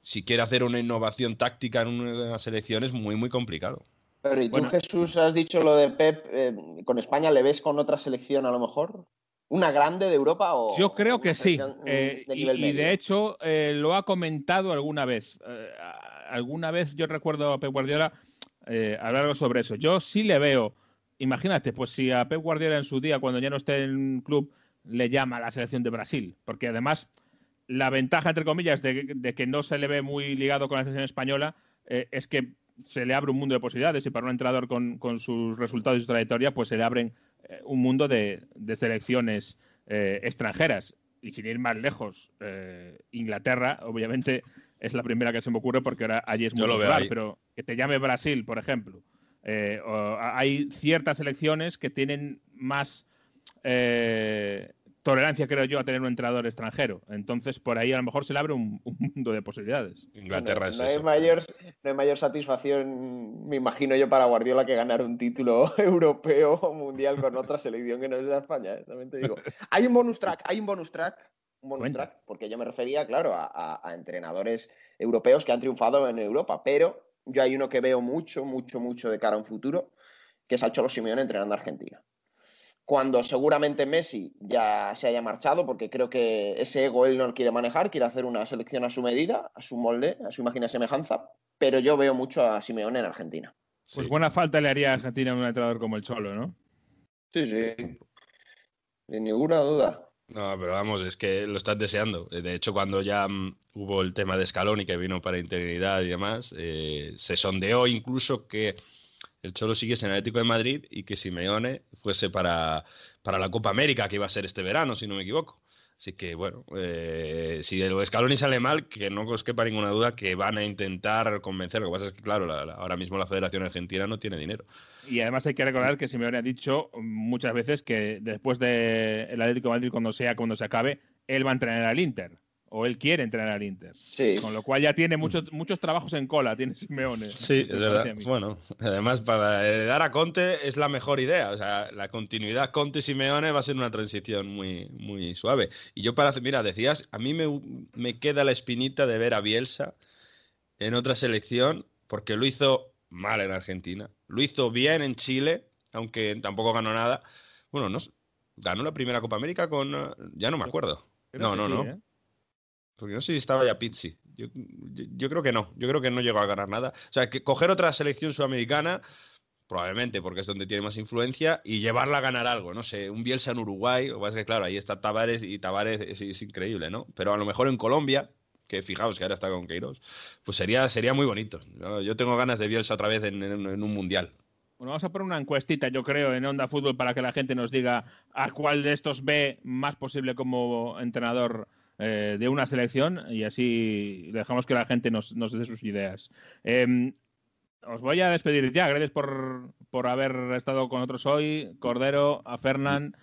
S3: si quiere hacer una innovación táctica en una selección, es muy, muy complicado.
S4: Pero ¿y tú, bueno, Jesús, has dicho lo de Pep, eh, con España le ves con otra selección a lo mejor? ¿Una grande de Europa o.?
S2: Yo creo que sí. Eh, de y, y, de hecho, eh, lo ha comentado alguna vez. Eh, alguna vez yo recuerdo a Pep Guardiola eh, hablar sobre eso. Yo sí le veo. Imagínate, pues si a Pep Guardiola en su día, cuando ya no esté en un club, le llama a la selección de Brasil. Porque además, la ventaja, entre comillas, de, de que no se le ve muy ligado con la selección española eh, es que se le abre un mundo de posibilidades y para un entrenador con, con sus resultados y su trayectoria, pues se le abren eh, un mundo de, de selecciones eh, extranjeras. Y sin ir más lejos, eh, Inglaterra, obviamente, es la primera que se me ocurre porque ahora allí es muy popular, pero que te llame Brasil, por ejemplo. O, hay ciertas selecciones que tienen más tolerancia, creo yo, a tener un entrenador extranjero. Entonces, por ahí a lo mejor se le abre un, un mundo de posibilidades.
S3: Inglaterra
S4: no,
S3: es
S4: no,
S3: eso.
S4: Hay mayor, no hay mayor satisfacción, me imagino yo, para Guardiola que ganar un título europeo o mundial con otra selección que no es España. ¿eh? También te digo. Hay un bonus track, hay un bonus track. Un bonus Cuenta. track, porque yo me refería, claro, a, a, a entrenadores europeos que han triunfado en Europa, pero yo hay uno que veo mucho, mucho, mucho de cara a un futuro, que es al Cholo Simeone entrenando a Argentina cuando seguramente Messi ya se haya marchado, porque creo que ese ego él no lo quiere manejar, quiere hacer una selección a su medida, a su molde, a su imagen y semejanza, pero yo veo mucho a Simeone en Argentina.
S2: Pues sí. buena falta le haría a Argentina un entrenador como el Cholo, ¿no?
S4: Sí, sí, sin ninguna duda.
S3: No, pero vamos, es que lo estás deseando. De hecho, cuando ya um, hubo el tema de Scaloni que vino para integridad y demás, eh, se sondeó incluso que el Cholo siguiese en el Atlético de Madrid y que Simeone fuese para, para la Copa América, que iba a ser este verano, si no me equivoco. Así que, bueno, eh, si lo de Scaloni sale mal, que no os quepa ninguna duda que van a intentar convencer. Lo que pasa es que, claro, la, la, ahora mismo la Federación Argentina no tiene dinero.
S2: Y además hay que recordar que Simeone ha dicho muchas veces que después del de Atlético de Madrid, cuando sea, cuando se acabe, él va a entrenar al Inter o él quiere entrenar al Inter.
S4: Sí.
S2: Con lo cual ya tiene muchos, muchos trabajos en cola, tiene Simeone.
S3: Sí, es verdad. Bueno, además para heredar a Conte es la mejor idea. O sea, la continuidad Conte-Simeone va a ser una transición muy, muy suave. Y yo para, mira, decías, a mí me, me queda la espinita de ver a Bielsa en otra selección, porque lo hizo mal en Argentina, lo hizo bien en Chile, aunque tampoco ganó nada. Bueno, no, ganó la primera Copa América con, ya no me acuerdo. no, no, no. ¿eh? Porque no sé si estaba ya Pizzi. Yo, yo, creo que no. Yo creo que no llegó a ganar nada. O sea, que coger otra selección sudamericana, probablemente, porque es donde tiene más influencia, y llevarla a ganar algo. No sé, un Bielsa en Uruguay. Lo que pasa es que, claro, ahí está Tavares y Tavares es, increíble, ¿no? Pero a lo mejor en Colombia, que fijaos que ahora está con Queiroz, pues sería, sería muy bonito. Yo tengo ganas de Bielsa otra vez en, un mundial.
S2: Bueno, vamos a poner una encuestita, yo creo, en Onda Fútbol para que la gente nos diga a cuál de estos ve más posible como entrenador eh, de una selección y así dejamos que la gente nos, dé sus ideas. Em, os voy a despedir ya. Gracias por, por, haber estado con nosotros hoy, Cordero, a Fernán,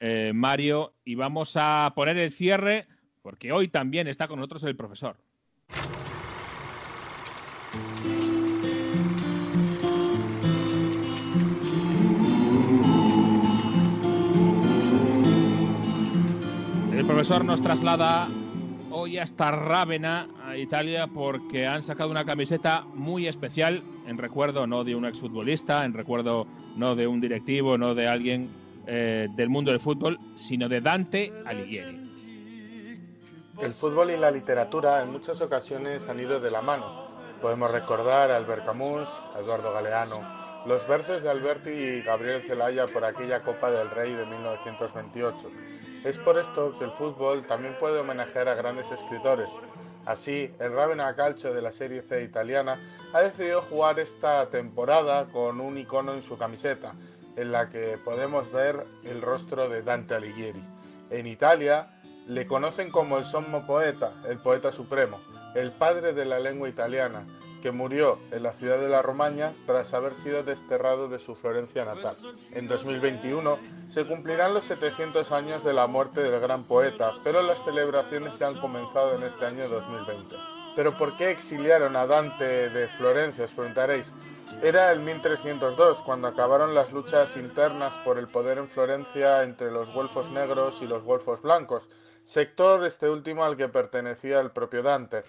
S2: eh, Mario, y vamos a poner el cierre porque hoy también está con nosotros el profesor. El profesor nos traslada hoy hasta Rávena, a Italia, porque han sacado una camiseta muy especial, en recuerdo no de un exfutbolista, en recuerdo no de un directivo, no de alguien eh, del mundo del fútbol, sino de Dante Alighieri.
S12: El fútbol y la literatura en muchas ocasiones han ido de la mano. Podemos recordar a Albert Camus, a Eduardo Galeano, los versos de Alberti y Gabriel Zelaya por aquella Copa del Rey de 1928. Es por esto que el fútbol también puede homenajear a grandes escritores. Así, el Ravenna Calcio de la Serie C italiana ha decidido jugar esta temporada con un icono en su camiseta, en la que podemos ver el rostro de Dante Alighieri. En Italia le conocen como el sommo poeta, el poeta supremo, el padre de la lengua italiana, que murió en la ciudad de la Romaña tras haber sido desterrado de su Florencia natal. En 2021 se cumplirán los 700 años de la muerte del gran poeta, pero las celebraciones se han comenzado en este año 2020. ¿Pero por qué exiliaron a Dante de Florencia? Os preguntaréis. Era el 1302, cuando acabaron las luchas internas por el poder en Florencia entre los güelfos negros y los güelfos blancos, sector este último al que pertenecía el propio Dante.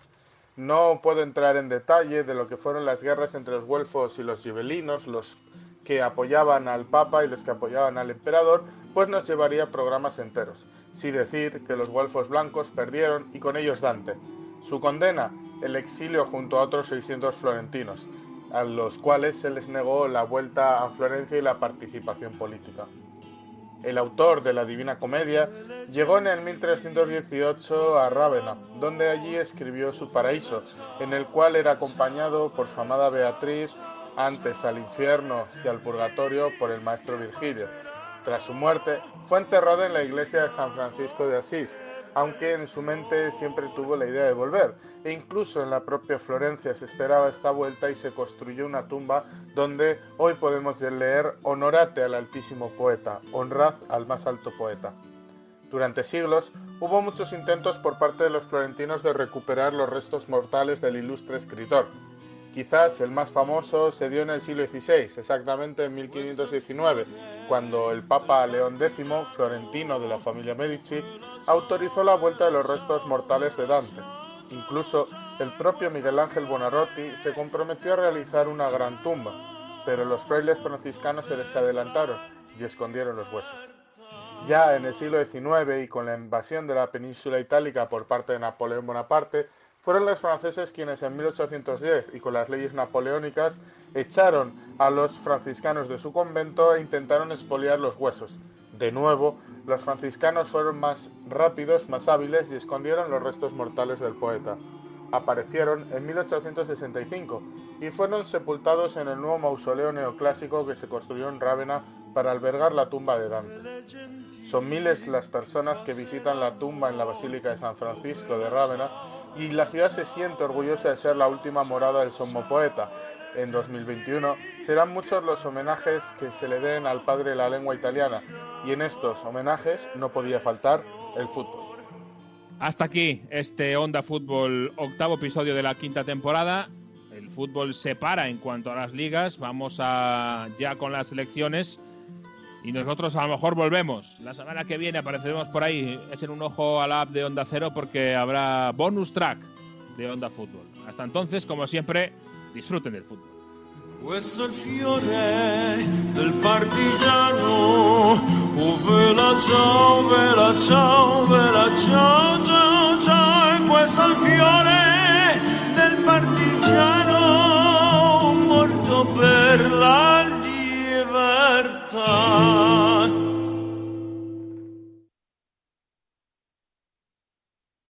S12: No puedo entrar en detalle de lo que fueron las guerras entre los güelfos y los gibelinos, los que apoyaban al Papa y los que apoyaban al emperador, pues nos llevaría programas enteros. Sí decir que los güelfos blancos perdieron y con ellos Dante. Su condena, el exilio junto a otros 600 florentinos, a los cuales se les negó la vuelta a Florencia y la participación política el autor de la Divina Comedia, llegó en el 1318 a Rávena, donde allí escribió su Paraíso, en el cual era acompañado por su amada Beatriz, antes al infierno y al purgatorio por el maestro Virgilio. Tras su muerte, fue enterrado en la iglesia de San Francisco de Asís, aunque en su mente siempre tuvo la idea de volver, e incluso en la propia Florencia se esperaba esta vuelta y se construyó una tumba donde hoy podemos leer Honorate al altísimo poeta, honrad al más alto poeta. Durante siglos hubo muchos intentos por parte de los florentinos de recuperar los restos mortales del ilustre escritor, Quizás el más famoso se dio en el siglo XVI, exactamente en 1519, cuando el Papa León X, florentino de la familia Medici, autorizó la vuelta de los restos mortales de Dante. Incluso el propio Miguel Ángel Bonarotti se comprometió a realizar una gran tumba, pero los frailes franciscanos se les adelantaron y escondieron los huesos. Ya en el siglo XIX y con la invasión de la península itálica por parte de Napoleón Bonaparte, fueron los franceses quienes en 1810 y con las leyes napoleónicas echaron a los franciscanos de su convento e intentaron expoliar los huesos. De nuevo, los franciscanos fueron más rápidos, más hábiles y escondieron los restos mortales del poeta. Aparecieron en 1865 y fueron sepultados en el nuevo mausoleo neoclásico que se construyó en Rávena para albergar la tumba de Dante. Son miles las personas que visitan la tumba en la Basílica de San Francisco de Rávena y la ciudad se siente orgullosa de ser la última morada del sommo poeta. En 2021 serán muchos los homenajes que se le den al padre de la lengua italiana y en estos homenajes no podía faltar el fútbol.
S2: Hasta aquí este Onda Fútbol octavo episodio de la quinta temporada. El fútbol se para en cuanto a las ligas. Vamos a ya con las elecciones y nosotros a lo mejor volvemos. La semana que viene apareceremos por ahí. Echen un ojo a la app de Onda Cero porque habrá bonus track de Onda Fútbol. Hasta entonces, como siempre, disfruten del fútbol. Questo è il fiore del partigiano, oh vela pues fiore del partigiano morto
S13: per time.